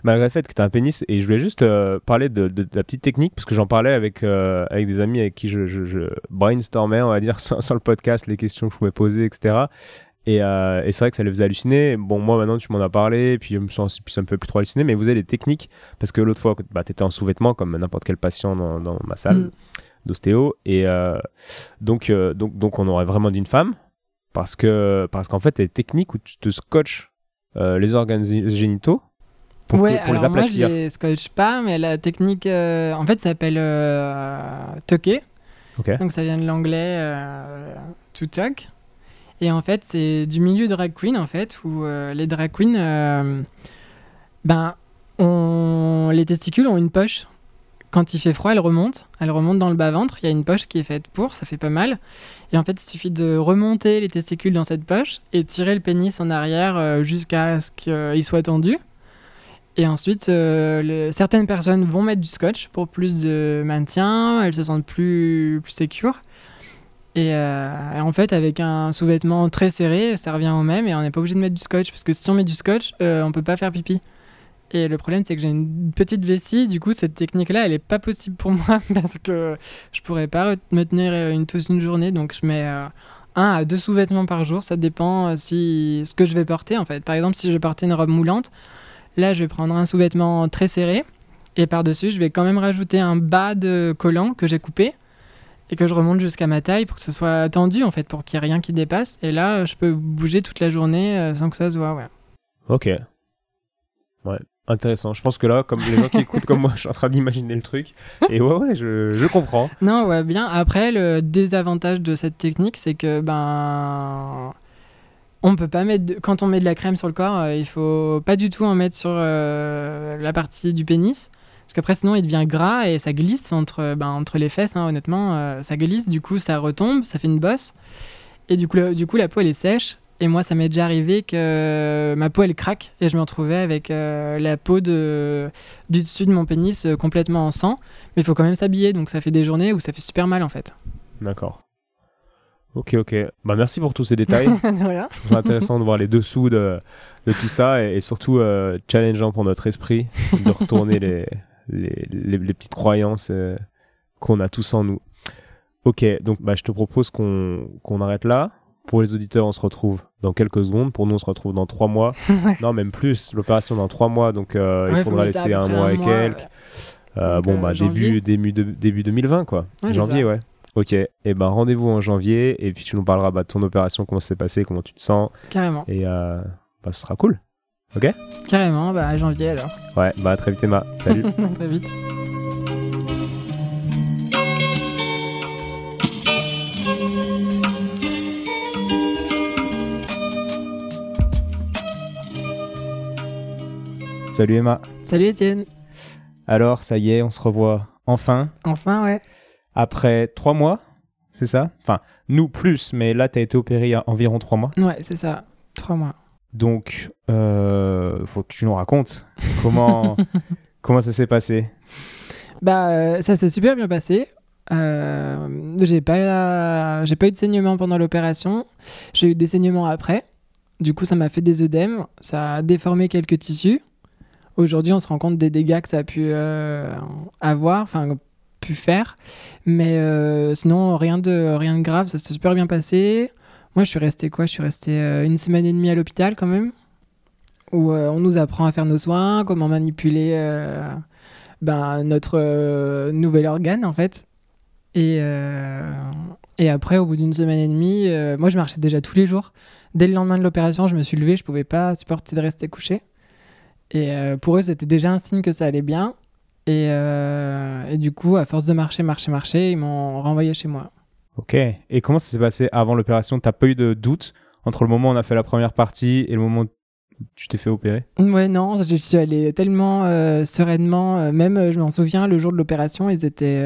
Malgré le fait que tu as un pénis, et je voulais juste euh, parler de, de- de la petite technique, parce que j'en parlais avec, euh, avec des amis avec qui je, je, je brainstormais, on va dire, sur, sur le podcast, les questions que je pouvais poser, etc. Et, euh, et c'est vrai que ça les faisait halluciner. Bon, moi maintenant tu m'en as parlé, puis, je me sens- puis ça me fait plus trop halluciner, mais vous avez des techniques, parce que l'autre fois, bah, tu étais en sous-vêtements, comme n'importe quel patient dans, dans ma salle Mm. D'ostéo, et euh, donc, euh, donc, donc on aurait vraiment dit une femme, parce que parce qu'en fait, il y a des techniques où tu te scotches euh, les organes gé- génitaux pour, que- ouais, pour les alors moi, aplatir. je les scotche pas, mais la technique, en fait, s'appelle tucker. Donc ça vient de l'anglais to tuck. Et en fait, c'est du milieu drag queen, en fait, où euh, les drag queens, euh, ben, on... les testicules ont une poche. Quand il fait froid, elles remontent. Elles remontent dans le bas-ventre. Il y a une poche qui est faite pour, ça fait pas mal. Et en fait, il suffit de remonter les testicules dans cette poche et tirer le pénis en arrière euh, jusqu'à ce qu'il soit tendu. Et ensuite, euh, certaines personnes vont mettre du scotch pour plus de maintien, elles se sentent plus, plus sécures. Et, euh, et en fait, avec un sous-vêtement très serré, ça revient au même et on n'est pas obligé de mettre du scotch parce que si on met du scotch, euh, on peut pas faire pipi. Et le problème, c'est que j'ai une petite vessie, du coup, cette technique-là, elle est pas possible pour moi parce que je pourrais pas me tenir euh, une, toute une journée. Donc, je mets euh, un à deux sous-vêtements par jour. Ça dépend euh, si ce que je vais porter en fait. Par exemple, si je vais porter une robe moulante, là, je vais prendre un sous-vêtement très serré et par-dessus, je vais quand même rajouter un bas de collant que j'ai coupé et que je remonte jusqu'à ma taille pour que ce soit tendu en fait, pour qu'il n'y ait rien qui dépasse. Et là, je peux bouger toute la journée sans que ça se voit. Ouais. Ok. Ouais, intéressant. Je pense que là, comme les gens qui écoutent comme moi, je suis en train d'imaginer le truc. Et ouais, ouais, je, je comprends. Non, ouais, bien. Après, le désavantage de cette technique, c'est que ben. On peut pas mettre. Quand on met de la crème sur le corps, euh, il faut pas du tout en mettre sur euh, la partie du pénis. Parce qu'après, sinon, il devient gras et ça glisse entre, ben, entre les fesses, hein, honnêtement. euh, ça glisse, du coup, ça retombe, ça fait une bosse. Et du coup, du coup la peau, elle est sèche. Et moi, ça m'est déjà arrivé que ma peau, elle craque. Et je me retrouvais avec euh, la peau de, du dessus de mon pénis euh, complètement en sang. Mais il faut quand même s'habiller, donc ça fait des journées où ça fait super mal en fait. D'accord. Ok, ok. Bah, merci pour tous ces détails. Je trouve ça intéressant de voir les dessous de, de tout ça et, et surtout euh, challengeant pour notre esprit de retourner les, les, les- les petites croyances euh, qu'on a tous en nous. Ok, donc bah, je te propose qu'on qu'on arrête là. Pour les auditeurs, on se retrouve dans quelques secondes. Pour nous, on se retrouve dans trois mois. Ouais. Non, même plus. L'opération dans trois mois, donc euh, Ouais, il faudra laisser un mois un et mois, quelques. Euh, Donc, bon, euh, bah, janvier. début, début, de- début 2020, quoi. Ouais, janvier, ouais. Ok, et ben rendez-vous en janvier, et puis tu nous parleras bah, de ton opération, comment ça s'est passé, comment tu te sens, Carrément. et euh, bah, ce sera cool. Carrément, bah à janvier alors. Ouais, bah à très vite Emma, salut. À très vite. Salut Emma. Salut Étienne. Alors, ça y est, on se revoit enfin, Enfin, ouais. après trois mois, c'est ça? Enfin, nous plus, mais là, t'as été opéré il y a environ trois mois. Ouais, c'est ça. Trois mois. Donc, euh, faut que tu nous racontes comment, comment ça s'est passé? Bah, euh, ça s'est super bien passé. Euh, j'ai pas, j'ai pas eu de saignement pendant l'opération. J'ai eu des saignements après. Du coup, ça m'a fait des œdèmes. Ça a déformé quelques tissus. Aujourd'hui, on se rend compte des dégâts que ça a pu euh, avoir, enfin, pu faire. Mais euh, sinon, rien de, rien de grave. Ça s'est super bien passé. Moi, je suis resté quoi? Je suis resté euh, une semaine et demie à l'hôpital quand même. Où on nous apprend à faire nos soins, comment manipuler ben, notre nouvel organe en fait. Et, et après, au bout d'une semaine et demie, moi je marchais déjà tous les jours. Dès le lendemain de l'opération, je me suis levé, je pouvais pas supporter de rester couché. Et euh, pour eux, c'était déjà un signe que ça allait bien. Et, euh, et du coup, à force de marcher, marcher, marcher, ils m'ont renvoyé chez moi. Ok. Et comment ça s'est passé avant l'opération? T'as pas eu de doute entre le moment où on a fait la première partie et le moment où tu t'es fait opérer? Ouais, non, je suis allée tellement euh, sereinement. euh, même, euh, je m'en souviens, le jour de l'opération, ils étaient,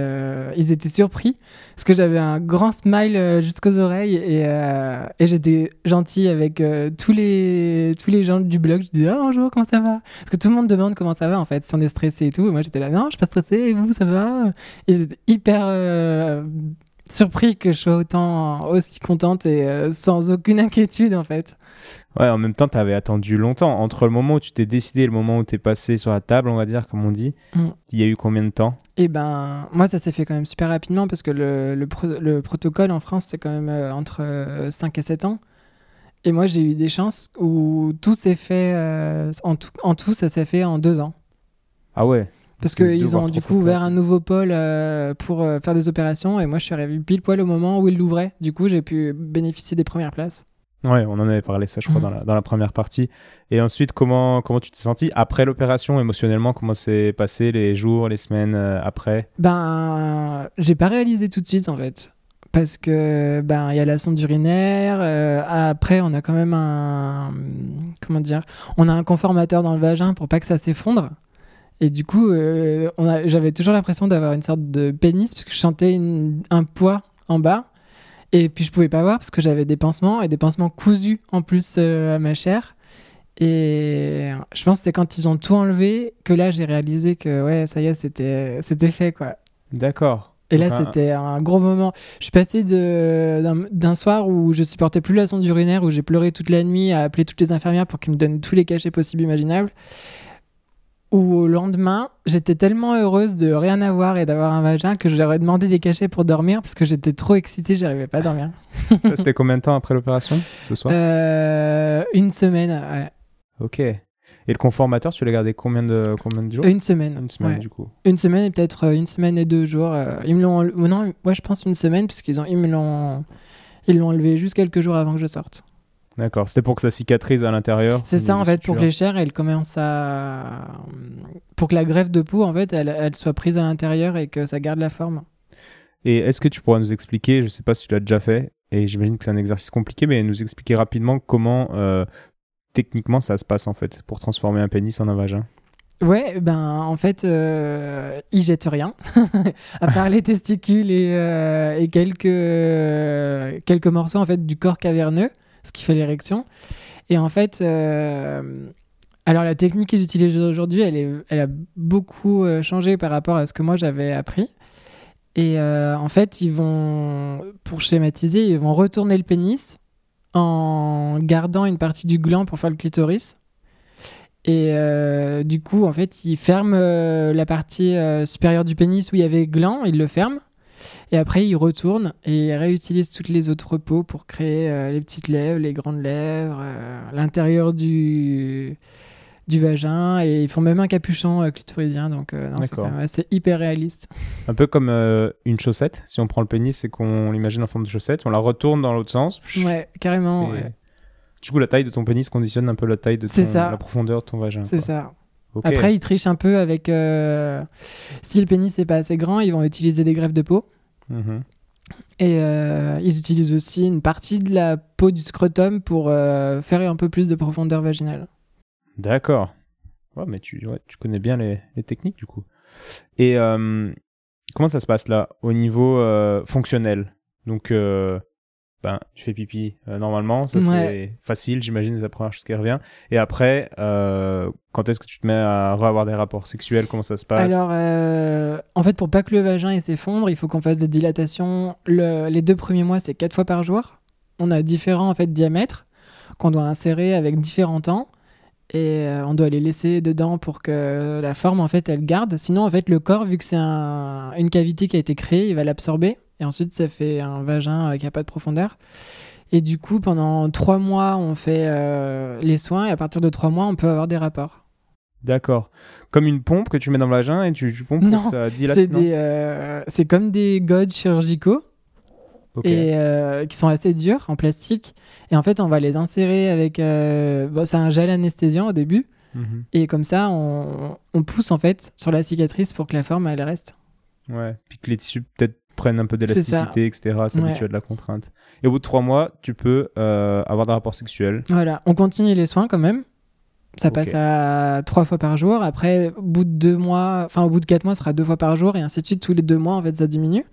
ils étaient surpris parce que j'avais un grand smile jusqu'aux oreilles et, j'étais gentille avec tous les tous les gens du blog. Je disais ah, bonjour, comment ça va? Parce que tout le monde demande comment ça va en fait, si on est stressé et tout. Et moi, j'étais là non, je suis pas stressée. Vous, ça va? Ils étaient hyper surpris que je sois autant aussi contente et sans aucune inquiétude en fait. Ouais, en même temps, tu avais attendu longtemps. Entre le moment où tu t'es décidé et le moment où tu es passé sur la table, on va dire, comme on dit, Mm. il y a eu combien de temps? Et ben, moi, ça s'est fait quand même super rapidement parce que le, le, pro- le protocole en France, c'est quand même euh, entre euh, 5 et 7 ans. Et moi, j'ai eu des chances où tout s'est fait, euh, en, tout, en tout, ça s'est fait en deux ans. Ah ouais Parce qu'ils ont du coup ouvert un nouveau pôle euh, pour euh, faire des opérations. Et moi, je suis arrivé pile poil au moment où ils l'ouvraient. Du coup, j'ai pu bénéficier des premières places. Ouais, on en avait parlé ça, je crois, Mhm. dans, la, dans la première partie. Et ensuite, comment, comment tu t'es senti après l'opération, émotionnellement? Comment s'est passé les jours, les semaines euh, après? Ben, j'ai pas réalisé tout de suite en fait. Parce que, ben, il y a la sonde urinaire. euh, après, on a quand même un. Comment dire On a un conformateur dans le vagin pour pas que ça s'effondre. Et du coup, euh, j'avais toujours l'impression d'avoir une sorte de pénis parce que je sentais une- un poids en bas. Et puis, je pouvais pas voir parce que j'avais des pansements et des pansements cousus en plus euh, à ma chair. Et je pense que c'est quand ils ont tout enlevé que là, j'ai réalisé que, ouais, ça y est, c'était c'était fait quoi. D'accord. Et là, c'était un gros moment. Je suis passé d'un soir où je supportais plus la sonde urinaire, où j'ai pleuré toute la nuit à appeler toutes les infirmières pour qu'ils me donnent tous les cachets possibles imaginables. Où au lendemain, j'étais tellement heureuse de rien avoir et d'avoir un vagin que j'aurais demandé des cachets pour dormir parce que j'étais trop excitée, j'arrivais pas à dormir. Ça, c'était combien de temps après l'opération ce soir Euh, une semaine, ouais. Ok. Et le conformateur, tu l'as gardé combien de, combien de jours Une semaine. Une semaine, ouais. du coup. Une semaine et peut-être euh, une semaine et deux jours. euh, ils me l'ont non, ouais, je pense une semaine puisqu'ils ont ils me l'ont ils l'ont enlevé juste quelques jours avant que je sorte. D'accord. C'était pour que ça cicatrise à l'intérieur C'est ça en fait pour que les chairs elles commencent à pour que la greffe de peau en fait elle, elle soit prise à l'intérieur et que ça garde la forme. Et est-ce que tu pourrais nous expliquer, je sais pas si tu l'as déjà fait, et j'imagine que c'est un exercice compliqué, mais nous expliquer rapidement comment euh, techniquement ça se passe en fait pour transformer un pénis en un vagin Ouais, ben en fait euh, ils jettent rien à part les testicules et, euh, et quelques quelques morceaux en fait du corps caverneux, ce qui fait l'érection. Et en fait euh, alors la technique qu'ils utilisent aujourd'hui, elle, a beaucoup euh, changé par rapport à ce que moi j'avais appris. Et euh, en fait, ils vont, pour schématiser, ils vont retourner le pénis en gardant une partie du gland pour faire le clitoris. Et du coup, en fait, ils ferment la partie supérieure du pénis où il y avait gland, ils le ferment. Et après, ils retournent et ils réutilisent toutes les autres peaux pour créer euh, les petites lèvres, les grandes lèvres, euh, l'intérieur du, du vagin. Et ils font même un capuchon euh, clitoridien. Donc, c'est hyper réaliste. Un peu comme une chaussette. Si on prend le pénis et qu'on l'imagine en forme de chaussette, on la retourne dans l'autre sens. Ouais, carrément. Et ouais. Du coup, la taille de ton pénis conditionne un peu la taille de C'est ton- ça. la profondeur de ton vagin. C'est ça. Après, ils trichent un peu avec. euh, si le pénis n'est pas assez grand, ils vont utiliser des greffes de peau. Mhm. Et euh, ils utilisent aussi une partie de la peau du scrotum pour euh, faire un peu plus de profondeur vaginale. D'accord. Ouais, mais tu, ouais, tu connais bien les, les techniques du coup. Et comment ça se passe là au niveau fonctionnel? Donc, ben, tu fais pipi euh, normalement, ça c'est Ouais. facile, j'imagine, c'est la première chose qui revient. Et après, euh, quand est-ce que tu te mets à avoir des rapports sexuels? Comment ça se passe? Alors, euh, en fait, pour pas que le vagin s'effondre, il faut qu'on fasse des dilatations. Le- les deux premiers mois, c'est quatre fois par jour. On a différents en fait diamètres qu'on doit insérer avec différents temps. Et on doit les laisser dedans pour que la forme en fait elle garde. Sinon en fait le corps vu que c'est un- une cavité qui a été créée, il va l'absorber et ensuite ça fait un vagin euh, qui a pas de profondeur. Et du coup pendant trois mois on fait euh, les soins et à partir de trois mois on peut avoir des rapports. D'accord. Comme une pompe que tu mets dans le vagin et tu, tu pompes Non, pour ça dilate C'est non des, euh, c'est comme des godes chirurgicaux Ok. et euh, qui sont assez durs en plastique. Et en fait, on va les insérer avec. bon, c'est un gel anesthésiant au début. Mhm. Et comme ça, on, on pousse en fait sur la cicatrice pour que la forme elle reste. Ouais. Puis que les tissus peut-être prennent un peu d'élasticité, etc. S'habituer Ouais. à de la contrainte. Et au bout de trois mois, tu peux euh, avoir des rapports sexuels. Voilà, on continue les soins quand même. Ça passe à trois fois par jour. Après, au bout de deux mois, enfin au bout de quatre mois, ce sera deux fois par jour et ainsi de suite. Tous les deux mois, en fait, ça diminue.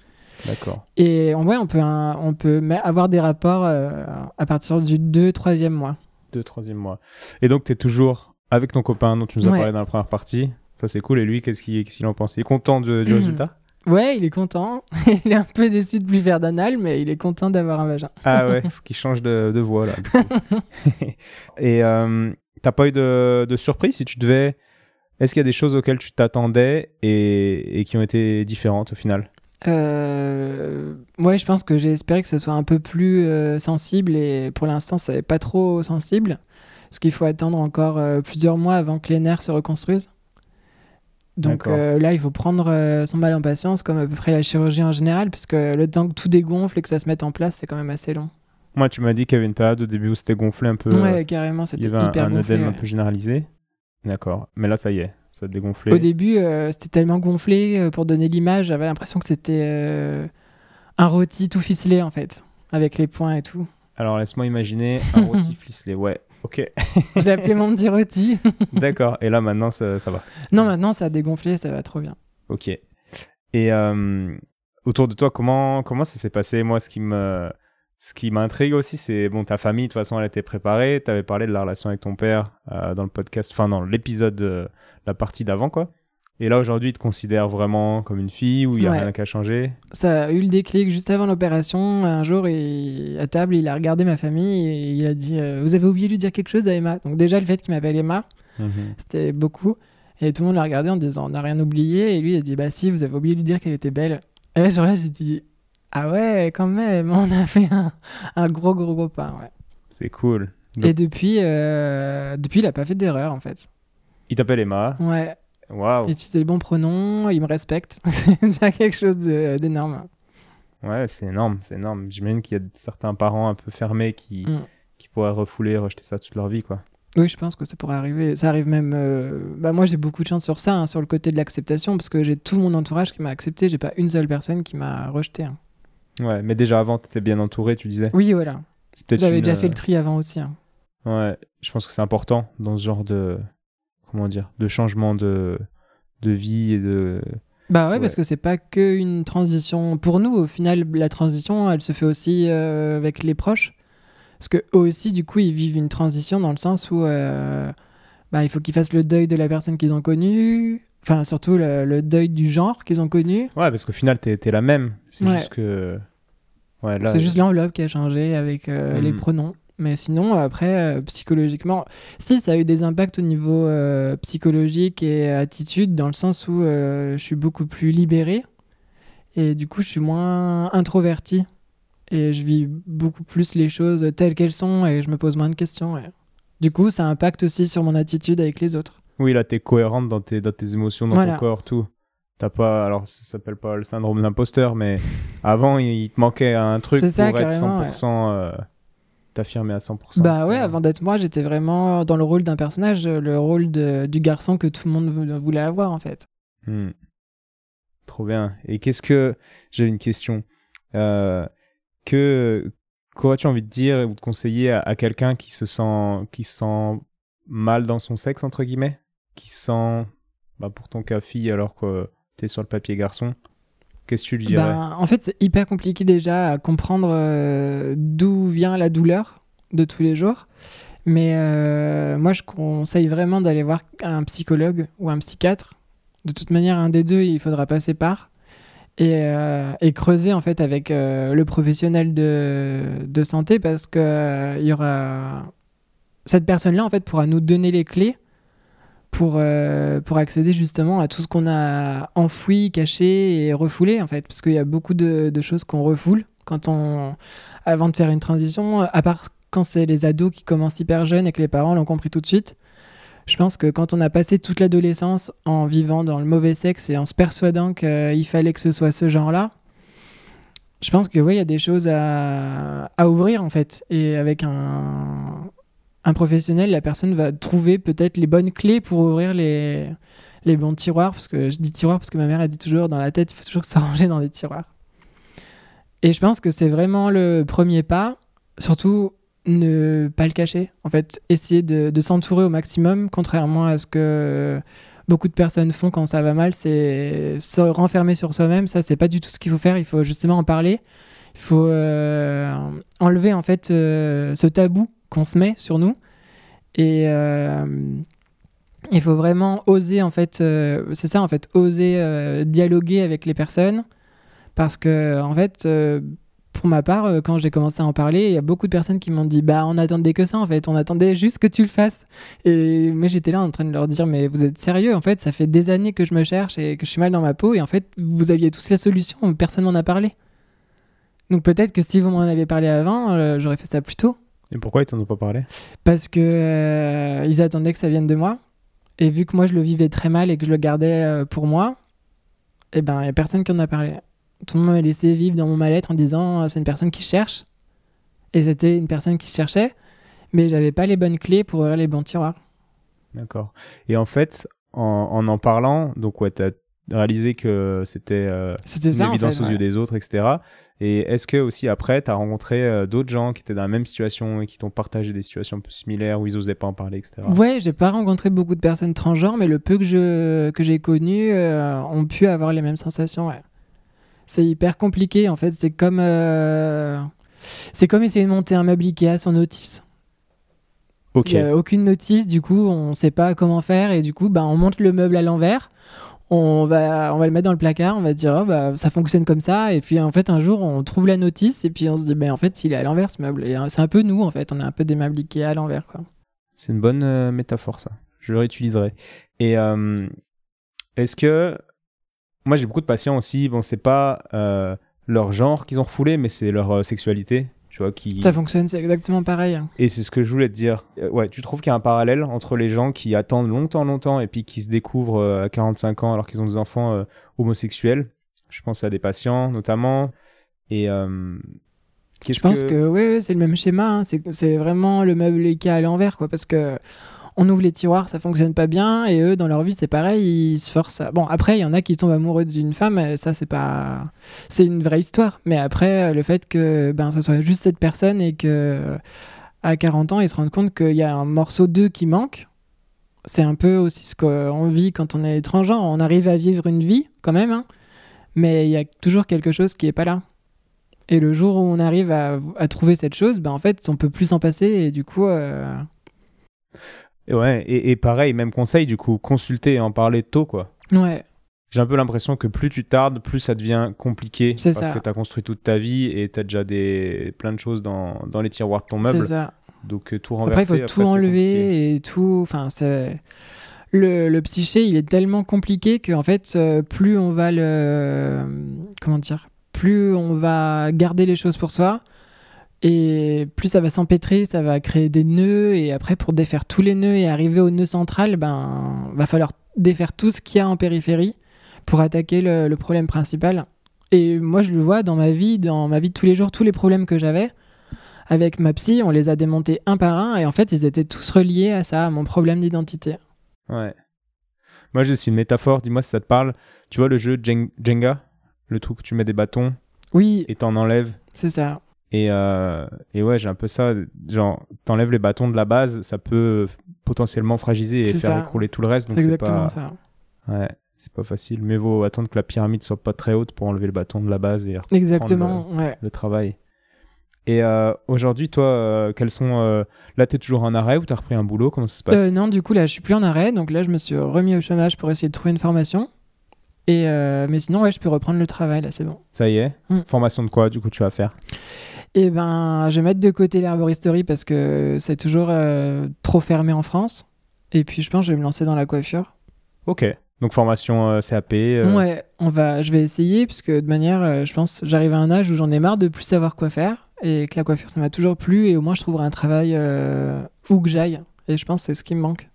D'accord. Et en vrai, on peut, un- on peut avoir des rapports euh, à partir du deux, troisième mois. Deux, troisième mois. Et donc, tu es toujours avec ton copain dont tu nous as Ouais. parlé dans la première partie. Ça, c'est cool. Et lui, qu'est-ce qu'il en pense? Il est content de- du résultat? Ouais, il est content. il est un peu déçu de plus faire d'anal, mais il est content d'avoir un vagin. Ah ouais, faut qu'il change de, de voix là. Et euh, t'as pas eu de, de surprise si tu devais. Est-ce qu'il y a des choses auxquelles tu t'attendais et, et qui ont été différentes au final? Euh, ouais, je pense que j'ai espéré que ce soit un peu plus euh, sensible et pour l'instant, ça n'est pas trop sensible. Parce qu'il faut attendre encore euh, plusieurs mois avant que les nerfs se reconstruisent. Donc euh, là, il faut prendre euh, son mal en patience, comme à peu près la chirurgie en général, parce que le temps que tout dégonfle et que ça se mette en place, c'est quand même assez long. Moi, tu m'as dit qu'il y avait une période au début où c'était gonflé un peu. euh, ouais, carrément, il c'était y avait un, hyper un gonflé. un peu généralisé. D'accord. Mais là, ça y est, ça a dégonflé. Au début, c'était tellement gonflé, pour donner l'image, j'avais l'impression que c'était un rôti tout ficelé, en fait, avec les points et tout. Alors, laisse-moi imaginer un rôti ficelé. Ouais, ok. Je l'ai appelé mon petit rôti. D'accord. Et là, maintenant, ça, ça va. Non, maintenant, ça a dégonflé, ça va trop bien. Ok. Et euh, autour de toi, comment, comment ça s'est passé? Moi, ce qui me. Ce qui m'intrigue aussi, c'est bon, ta famille, de toute façon, elle était préparée. Tu avais parlé de la relation avec ton père euh, dans le podcast, enfin, dans l'épisode, euh, la partie d'avant, quoi. Et là, aujourd'hui, il te considère vraiment comme une fille où il n'y a Ouais. rien qu'à changer. Ça a eu le déclic juste avant l'opération. Un jour, il- à table, il a regardé ma famille et il a dit euh, Vous avez oublié de lui dire quelque chose à Emma Donc, déjà, le fait qu'il m'appelle Emma, Mhm. c'était beaucoup. Et tout le monde l'a regardé en disant On n'a rien oublié. Et lui, il a dit Bah, si, vous avez oublié de lui dire qu'elle était belle. Et là, genre là, j'ai dit Ah ouais, quand même, on a fait un, un gros, gros, gros pas. Ouais. C'est cool. Donc- Et depuis, euh, depuis, il a pas fait d'erreur, en fait. Il t'appelle Emma. Ouais, Waouh. il utilise les bons pronoms, il me respecte. C'est déjà quelque chose d'énorme. Ouais, c'est énorme, c'est énorme. J'imagine qu'il y a certains parents un peu fermés qui, Mm. qui pourraient refouler, rejeter ça toute leur vie, quoi. Oui, je pense que ça pourrait arriver. Ça arrive même. euh, Bah, moi, j'ai beaucoup de chance sur ça, hein, sur le côté de l'acceptation, parce que j'ai tout mon entourage qui m'a accepté. J'ai pas une seule personne qui m'a rejeté. hein. Ouais, mais déjà avant, t'étais bien entouré, tu disais. Oui, voilà. J'avais une, déjà fait euh, le tri avant aussi. hein. Ouais, je pense que c'est important dans ce genre de comment dire, de changement de de vie et de Bah ouais, Ouais. parce que c'est pas que une transition. Pour nous, au final, la transition, elle se fait aussi euh, avec les proches. Parce que eux aussi, du coup, ils vivent une transition dans le sens où euh, bah, il faut qu'ils fassent le deuil de la personne qu'ils ont connue. Enfin, surtout le, le deuil du genre qu'ils ont connu. Ouais, parce qu'au final, t'es t'es la même. C'est Ouais. juste que ouais, C'est juste l'enveloppe qui a changé avec euh, les Mhm. pronoms. Mais sinon, après, euh, psychologiquement, si ça a eu des impacts au niveau euh, psychologique et attitude, dans le sens où euh, je suis beaucoup plus libérée et du coup, je suis moins introvertie et je vis beaucoup plus les choses telles qu'elles sont et je me pose moins de questions. ouais. Du coup, ça impacte aussi sur mon attitude avec les autres. Oui, là, t'es cohérente dans tes, dans tes émotions, dans Voilà. ton corps, tout. T'as pas, alors ça s'appelle pas le syndrome de l'imposteur, mais avant, il, il te manquait un truc C'est pour ça, être carrément, 100%, euh, t'affirmer à 100%. Bah ouais, avant d'être moi, j'étais vraiment dans le rôle d'un personnage, le rôle de- du garçon que tout le monde vou- voulait avoir en fait. Hmm. Trop bien. Et qu'est-ce que, j'ai une question, euh, que, qu'aurais-tu envie de dire ou de conseiller à, à quelqu'un qui se sent, qui se sent mal dans son sexe, entre guillemets, qui se sent, bah, pour ton cas fille alors que t'es sur le papier garçon, qu'est-ce que tu lui dirais Ben, en fait, c'est hyper compliqué déjà à comprendre euh, d'où vient la douleur de tous les jours. Mais euh, moi, je conseille vraiment d'aller voir un psychologue ou un psychiatre. De toute manière, un des deux, il faudra passer par. Et, euh, creuser en fait avec le professionnel de, de santé parce que il y aura cette personne-là en fait pourra nous donner les clés pour, euh, pour accéder justement à tout ce qu'on a enfoui, caché et refoulé en fait parce qu'il y a beaucoup de, de choses qu'on refoule quand on avant de faire une transition à part quand c'est les ados qui commencent hyper jeunes et que les parents l'ont compris tout de suite je pense que quand on a passé toute l'adolescence en vivant dans le mauvais sexe et en se persuadant qu'il fallait que ce soit ce genre-là, je pense que oui, il y a des choses à, à ouvrir en fait. Et avec un, un professionnel, la personne va trouver peut-être les bonnes clés pour ouvrir les, les bons tiroirs. Parce que je dis tiroirs parce que ma mère a dit toujours dans la tête, il faut toujours ça ranger dans des tiroirs. Et je pense que c'est vraiment le premier pas. Surtout ne pas le cacher. En fait, essayer de, de s'entourer au maximum, contrairement à ce que beaucoup de personnes font quand ça va mal, c'est se renfermer sur soi-même. Ça, c'est pas du tout ce qu'il faut faire. Il faut justement en parler. Il faut euh, enlever en fait euh, ce tabou qu'on se met sur nous et, euh, Il faut vraiment oser, en fait, euh, c'est ça, en fait, oser euh, dialoguer avec les personnes. Parce que, en fait, pour ma part, quand j'ai commencé à en parler, il y a beaucoup de personnes qui m'ont dit Bah, on attendait que ça, en fait, on attendait juste que tu le fasses. Et moi, j'étais là en train de leur dire Mais vous êtes sérieux, en fait, ça fait des années que je me cherche et que je suis mal dans ma peau. Et en fait, vous aviez tous la solution, personne m'en a parlé. Donc peut-être que si vous m'en avez parlé avant, j'aurais fait ça plus tôt. Et pourquoi ils t'en ont pas parlé? Parce que euh, ils attendaient que ça vienne de moi. Et vu que moi je le vivais très mal et que je le gardais euh, pour moi, eh ben il y a personne qui en a parlé. Tout le monde m'a laissé vivre dans mon mal-être en disant euh, c'est une personne qui cherche. Et c'était une personne qui cherchait, mais j'avais pas les bonnes clés pour ouvrir les bons tiroirs. D'accord. Et en fait, en en, en parlant, donc ouais, t'as réalisé que c'était euh, une ça en évidence fait. aux ouais. yeux des autres, etc. Et est-ce que aussi après, t'as rencontré euh, d'autres gens qui étaient dans la même situation et qui t'ont partagé des situations un peu similaires où ils osaient pas en parler, etc. Ouais, j'ai pas rencontré beaucoup de personnes transgenres, mais le peu que je que j'ai connu euh, ont pu avoir les mêmes sensations. Ouais. C'est hyper compliqué en fait. C'est comme euh, c'est comme essayer de monter un meuble Ikea sans notice. Ok. Il y a aucune notice, du coup, on sait pas comment faire et du coup, bah, on monte le meuble à l'envers. On va, on va le mettre dans le placard, on va dire oh, bah, ça fonctionne comme ça et puis en fait un jour on trouve la notice et puis on se dit en fait il est à l'envers ce meuble euh, c'est un peu nous en fait on est un peu des meubles à l'envers quoi. C'est une bonne euh, métaphore, ça. Je le réutiliserai. Et euh, est-ce que. Moi, j'ai beaucoup de patients aussi. Bon, c'est pas euh, leur genre qu'ils ont refoulé, mais c'est leur sexualité. Tu vois, qui. Ça fonctionne, c'est exactement pareil. hein. Et c'est ce que je voulais te dire. Euh, ouais, tu trouves qu'il y a un parallèle entre les gens qui attendent longtemps, longtemps, et puis qui se découvrent euh, à 45 ans alors qu'ils ont des enfants euh, homosexuels? Je pense à des patients, notamment. Et. Je pense que, ouais, ouais, c'est le même schéma. hein. C'est c'est vraiment le meuble Ikea à l'envers, quoi. Parce que on ouvre les tiroirs, ça fonctionne pas bien, et eux, dans leur vie, c'est pareil, ils se forcent. Bon, après, il y en a qui tombent amoureux d'une femme, et ça, c'est pas. C'est une vraie histoire. Mais après, le fait que ben, ce soit juste cette personne et que à 40 ans, ils se rendent compte qu'il y a un morceau d'eux qui manque. C'est un peu aussi ce qu'on vit quand on est étranger. On arrive à vivre une vie, quand même, hein, mais il y a toujours quelque chose qui est pas là. Et le jour où on arrive à, à trouver cette chose, ben en fait, on peut plus s'en passer et du coup, euh, Et Ouais, et, et pareil, même conseil, du coup, consulter et en parler tôt, quoi. ouais, J'ai un peu l'impression que plus tu tardes, plus ça devient compliqué. C'est parce ça. que tu as construit toute ta vie et tu as déjà des... plein de choses dans, dans les tiroirs de ton c'est meuble. ça. Donc euh, tout Après, il faut tout c'est enlever et tout. Enfin, c'est le, le psyché, il est tellement compliqué que en fait, euh, plus on va le comment dire, plus on va garder les choses pour soi. Et plus ça va s'empêtrer, ça va créer des nœuds. Et après, pour défaire tous les nœuds et arriver au nœud central, ben, va falloir défaire tout ce qu'il y a en périphérie pour attaquer le, le problème principal. Et moi, je le vois dans ma vie, dans ma vie de tous les jours, tous les problèmes que j'avais. Avec ma psy, on les a démontés un par un. Et en fait, ils étaient tous reliés à ça, à mon problème d'identité. Ouais. Moi, j'ai aussi une métaphore. Dis-moi si ça te parle. Tu vois le jeu Jen- Jenga? Le truc où tu mets des bâtons Oui, et t'en enlèves. c'est ça. Et, euh, et ouais, j'ai un peu ça. Genre, t'enlèves les bâtons de la base, ça peut potentiellement fragiliser et faire ça. écrouler tout le reste. C'est exactement pas. ça. Ouais, c'est pas facile. Mais vaut attendre que la pyramide soit pas très haute pour enlever le bâton de la base et Exactement, ouais. le travail. Et euh, aujourd'hui, toi, euh, quels sont. euh, Là, t'es toujours en arrêt ou t'as repris un boulot? Comment ça se passe? Non, du coup, là, je suis plus en arrêt. Donc là, je me suis remis au chômage pour essayer de trouver une formation. Et mais sinon, ouais, je peux reprendre le travail, là, c'est bon. Ça y est Mm. Formation de quoi, du coup, tu vas faire? Et ben, je vais mettre de côté l'herboristerie parce que c'est toujours euh, trop fermé en France. Et puis, je pense que je vais me lancer dans la coiffure. Ok. Donc, formation euh, CAP. euh, Ouais, on va, je vais essayer puisque de manière, je pense, j'arrive à un âge où j'en ai marre de plus savoir quoi faire et que la coiffure, ça m'a toujours plu et au moins je trouverai un travail où que j'aille. Et je pense que c'est ce qui me manque.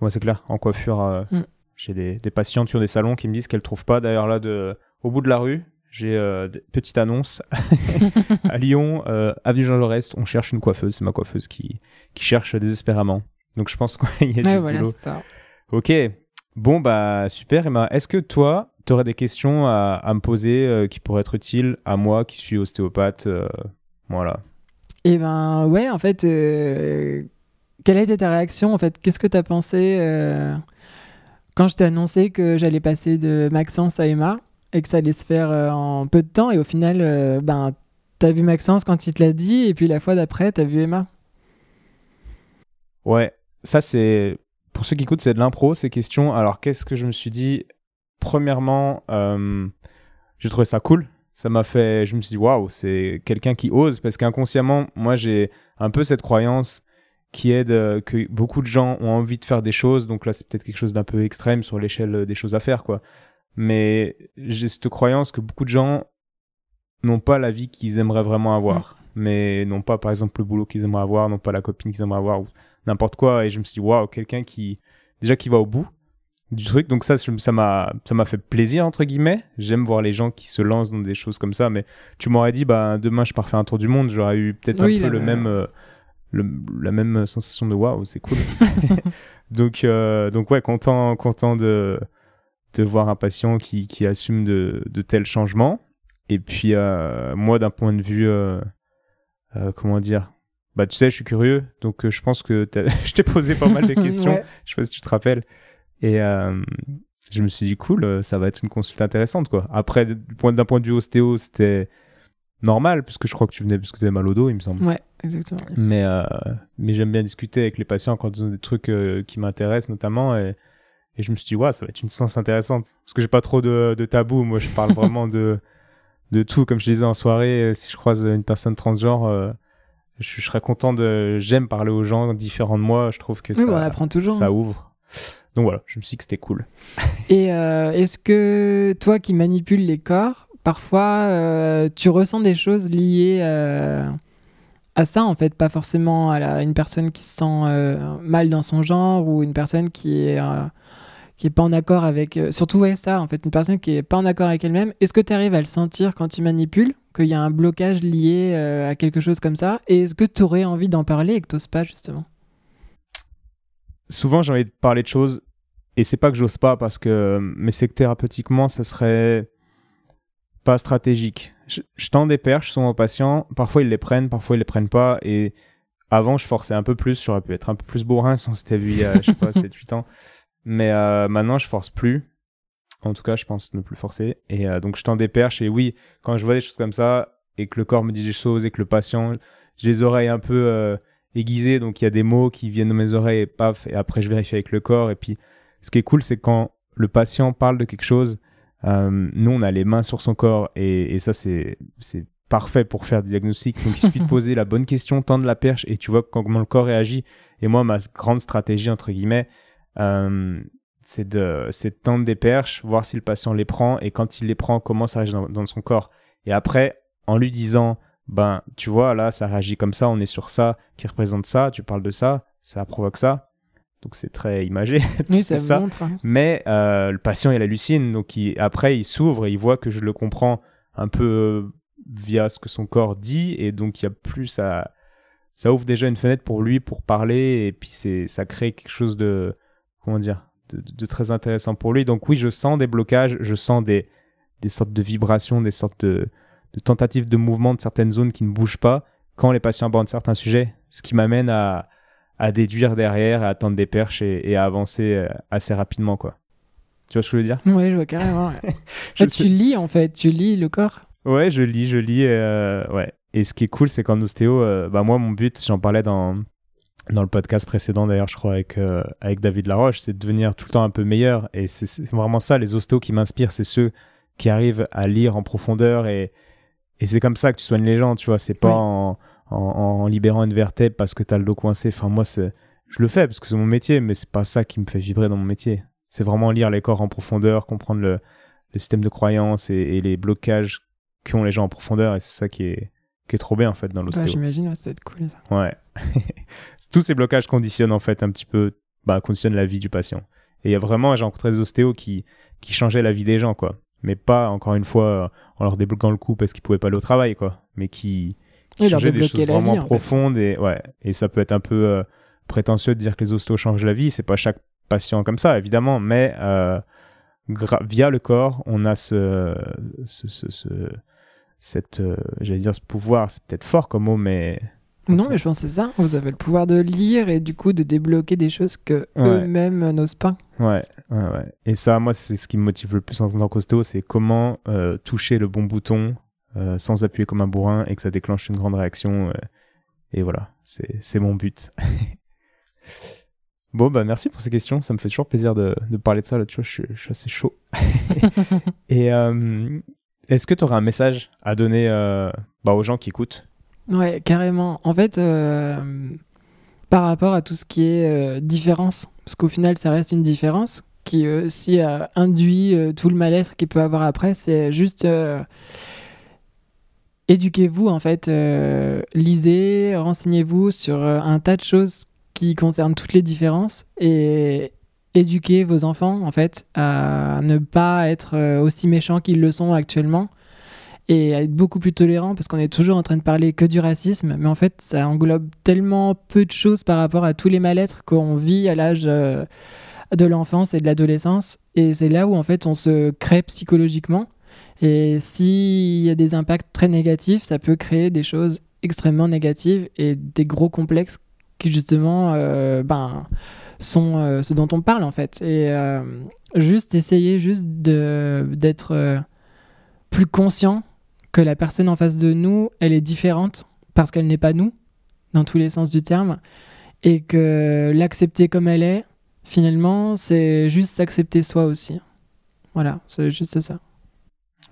Ouais, c'est clair. En coiffure, Mm. j'ai des, des patientes qui ont des salons qui me disent qu'elles trouvent pas. D'ailleurs, là, de, au bout de la rue, j'ai euh, des petites annonces. à Lyon, euh, avenue Jean Jaurès, on cherche une coiffeuse. C'est ma coiffeuse qui, qui cherche désespérément. Donc, je pense qu'il y a Ouais, du voilà, boulot. ça. Ok. Bon, bah, super. Emma, est-ce que toi, tu aurais des questions à, à me poser euh, qui pourraient être utiles à moi qui suis ostéopathe euh, Voilà. Et ben ouais, en fait, quelle a été ta réaction en fait? Qu'est-ce que tu as pensé quand je t'ai annoncé que j'allais passer de Maxence à Emma? Et que ça allait se faire euh, en peu de temps et au final, euh, ben t'as vu Maxence quand il te l'a dit et puis la fois d'après, t'as vu Emma. Ouais, ça c'est pour ceux qui écoutent, c'est de l'impro, ces questions. Alors, qu'est-ce que je me suis dit? Premièrement, euh, j'ai trouvé ça cool. Ça m'a fait. Je me suis dit, waouh, c'est quelqu'un qui ose. Parce qu'inconsciemment, moi, j'ai un peu cette croyance qui est que beaucoup de gens ont envie de faire des choses. Donc là, c'est peut-être quelque chose d'un peu extrême sur l'échelle des choses à faire, quoi. Mais j'ai cette croyance que beaucoup de gens n'ont pas la vie qu'ils aimeraient vraiment avoir. Mais n'ont pas, par exemple, le boulot qu'ils aimeraient avoir, n'ont pas la copine qu'ils aimeraient avoir n'importe quoi. Et je me suis dit, waouh, quelqu'un qui, déjà, qui va au bout du truc. Donc ça, ça m'a, ça m'a fait plaisir, entre guillemets. J'aime voir les gens qui se lancent dans des choses comme ça. Mais tu m'aurais dit, bah, demain, je pars faire un tour du monde. J'aurais eu peut-être un peu le même, euh, la même sensation de waouh, c'est cool. donc, euh, donc ouais, content, content de, de voir un patient qui, qui assume de, de tels changements. Et puis, euh, moi, d'un point de vue, comment dire, bah, tu sais, je suis curieux, donc euh, je pense que je t'ai posé pas mal de questions. Je sais pas si tu te rappelles. Et euh, je me suis dit, cool, euh, ça va être une consulte intéressante, quoi. Après, d'un point, point de vue ostéo, c'était normal, puisque je crois que tu venais parce que tu avais mal au dos, il me semble. Ouais, exactement. Mais, mais j'aime bien discuter avec les patients quand ils ont des trucs qui m'intéressent, notamment. Et, et, je me suis dit, ouais, ça va être une séance intéressante. Parce que j'ai pas trop de, de tabou. Moi, je parle vraiment de, de tout. Comme je disais en soirée, si je croise une personne transgenre, je, serais content de. J'aime parler aux gens différents de moi. Je trouve que ça, on apprend toujours. ça ouvre. Donc voilà, je me suis dit que c'était cool. Et euh, est-ce que toi qui manipules les corps, parfois euh, tu ressens des choses liées euh, à ça en fait, pas forcément à une personne qui se sent mal dans son genre ou une personne qui est qui est pas en accord avec. surtout ouais ça en fait, une personne qui est pas en accord avec elle-même. Est-ce que tu arrives à le sentir quand tu manipules qu'il y a un blocage lié euh, à quelque chose comme ça Et est-ce que tu aurais envie d'en parler et que tu pas justement? Souvent, j'ai envie de parler de choses et c'est pas que j'ose pas parce que, mais c'est que thérapeutiquement, ça serait pas stratégique. Je, tends des perches sur mon patient, parfois ils les prennent, parfois ils les prennent pas et avant je forçais un peu plus, j'aurais pu être un peu plus bourrin si on s'était vu il y a, je sais pas, 7-8 ans. Mais euh, maintenant je force plus en tout cas, je pense ne plus forcer. Et euh, donc, je tends des perches. Et oui, quand je vois des choses comme ça, et que le corps me dit des choses, et que le patient, j'ai les oreilles un peu euh, aiguisées, donc il y a des mots qui viennent de mes oreilles, et paf, et après, je vérifie avec le corps. Et puis, ce qui est cool, c'est quand le patient parle de quelque chose, nous, on a les mains sur son corps, et, ça, c'est parfait pour faire des diagnostics. Donc, il suffit de poser la bonne question, tendre la perche, et tu vois comment le corps réagit. Et moi, ma grande stratégie, entre guillemets, c'est de, tendre des perches, voir si le patient les prend et quand il les prend, comment ça réagit dans, son corps. Et après, en lui disant, ben, tu vois, là, ça réagit comme ça, on est sur ça, qui représente ça, tu parles de ça, ça provoque ça. Donc c'est très imagé. Oui, ça, montre. Hein. Mais euh, le patient, il hallucine. Donc après, il s'ouvre et il voit que je le comprends un peu euh, via ce que son corps dit. Et donc, il y a plus ça. Ça ouvre déjà une fenêtre pour lui pour parler. Et puis, ça crée quelque chose de. Comment dire de, très intéressant pour lui. Donc oui, je sens des blocages, je sens des, des sortes de vibrations, des sortes de, tentatives de mouvement de certaines zones qui ne bougent pas quand les patients abordent certains sujets, ce qui m'amène à, à, déduire derrière, à attendre des perches et, à avancer euh, assez rapidement. quoi. Tu vois ce que je veux dire? Oui, je vois carrément. tu lis en fait, tu lis le corps Ouais, je lis, je lis. Euh, ouais. Et ce qui est cool, c'est qu'en ostéo, euh, bah moi, mon but, j'en parlais dans, dans le podcast précédent d'ailleurs, je crois, avec, euh, avec David Laroche, c'est de devenir tout le temps un peu meilleur. Et c'est vraiment ça, les ostéos qui m'inspirent, c'est ceux qui arrivent à lire en profondeur. Et, et c'est comme ça que tu soignes les gens, tu vois. C'est pas en, en, libérant une vertèbre parce que tu as le dos coincé. Enfin, moi, je le fais parce que c'est mon métier, mais c'est pas ça qui me fait vibrer dans mon métier. C'est vraiment lire les corps en profondeur, comprendre le, le système de croyance et, et les blocages qu'ont les gens en profondeur. Et c'est ça qui est, qui est trop bien en fait dans l'ostéo. Ouais, J'imagine, ça va être cool ça. Ouais. Tous ces blocages conditionnent en fait un petit peu, bah, conditionnent la vie du patient. Et il y a vraiment, j'ai rencontré des ostéos qui, qui changeaient la vie des gens, quoi. Mais pas, encore une fois, en leur débloquant le cou parce qu'ils pouvaient pas aller au travail, quoi. Mais qui, qui changeaient des choses vraiment profondes. Et, ouais. et ça peut être un peu euh, prétentieux de dire que les ostéos changent la vie. C'est pas chaque patient comme ça, évidemment. Mais euh, via le corps, on a ce, ce, ce cette, euh, j'allais dire ce pouvoir, c'est peut-être fort comme mot, mais non, mais je pense que c'est ça. Vous avez le pouvoir de lire et du coup de débloquer des choses que eux-mêmes n'osent pas. Ouais, ouais, ouais. Et ça, moi, c'est ce qui me motive le plus en tant qu'ostéo, c'est comment euh, toucher le bon bouton euh, sans appuyer comme un bourrin et que ça déclenche une grande réaction. et voilà, c'est mon but. Bon, bah merci pour ces questions. Ça me fait toujours plaisir de, de parler de ça. Là, tu vois, je, suis- je suis assez chaud. Et euh, est-ce que tu aurais un message à donner euh, bah, aux gens qui écoutent? Ouais, carrément. En fait, euh, par rapport à tout ce qui est euh, différence, parce qu'au final, ça reste une différence qui aussi euh, induit tout le mal-être qu'il peut avoir après, c'est juste éduquez-vous en fait, lisez, renseignez-vous sur un tas de choses qui concernent toutes les différences et éduquez vos enfants en fait à ne pas être aussi méchants qu'ils le sont actuellement et à être beaucoup plus tolérants parce qu'on est toujours en train de parler que du racisme, mais en fait ça englobe tellement peu de choses par rapport à tous les mal-être qu'on vit à l'âge euh, de l'enfance et de l'adolescence. Et c'est là où en fait on se crée psychologiquement. Et s'il y a des impacts très négatifs, ça peut créer des choses extrêmement négatives et des gros complexes qui justement euh, ben, sont euh, ce dont on parle en fait. Et euh, juste essayer juste d'être plus conscient que la personne en face de nous, elle est différente parce qu'elle n'est pas nous, dans tous les sens du terme, et que l'accepter comme elle est, finalement, c'est juste s'accepter soi aussi. Voilà, c'est juste ça.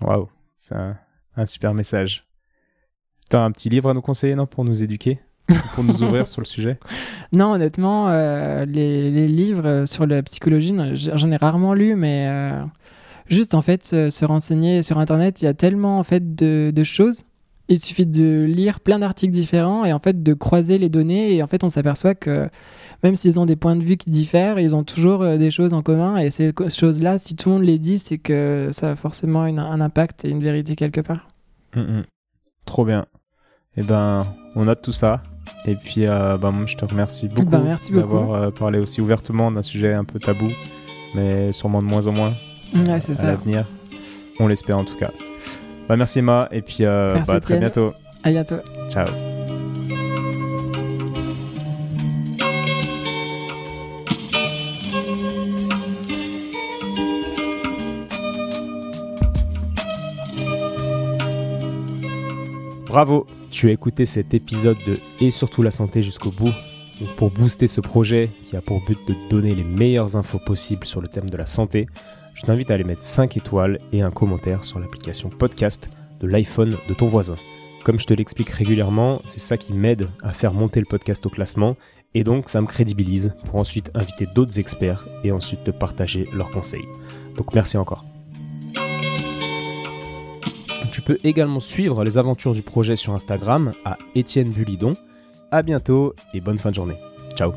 Waouh, c'est un, un super message. Tu as un petit livre à nous conseiller, non, pour nous éduquer Pour nous ouvrir sur le sujet? Non, honnêtement, euh, les, les livres sur la psychologie, j'en ai rarement lu, mais euh, juste en fait, se, se renseigner sur Internet, il y a tellement en fait de, de choses. Il suffit de lire plein d'articles différents et en fait de croiser les données et en fait on s'aperçoit que même s'ils ont des points de vue qui diffèrent, ils ont toujours euh, des choses en commun et ces choses-là, si tout le monde les dit, c'est que ça a forcément une- un impact et une vérité quelque part. Mm, mm. Trop bien. Eh ben, on note tout ça. Et puis, euh, ben, je te remercie beaucoup Ben, beaucoup. d'avoir euh, parlé aussi ouvertement d'un sujet un peu tabou, mais sûrement de moins en moins Ouais, c'est à l'avenir. On l'espère en tout cas. Bah, merci Emma, et puis euh, Merci, bah, à très bientôt. À bientôt. Ciao. Bravo, tu as écouté cet épisode de Et surtout la santé jusqu'au bout. Donc pour booster ce projet qui a pour but de donner les meilleures infos possibles sur le thème de la santé, je t'invite à aller mettre 5 étoiles et un commentaire sur l'application podcast de l'iPhone de ton voisin. Comme je te l'explique régulièrement, c'est ça qui m'aide à faire monter le podcast au classement et donc ça me crédibilise pour ensuite inviter d'autres experts et ensuite te partager leurs conseils. Donc merci encore. Tu peux également suivre les aventures du projet sur Instagram à Étienne Bulidon. À bientôt et bonne fin de journée. Ciao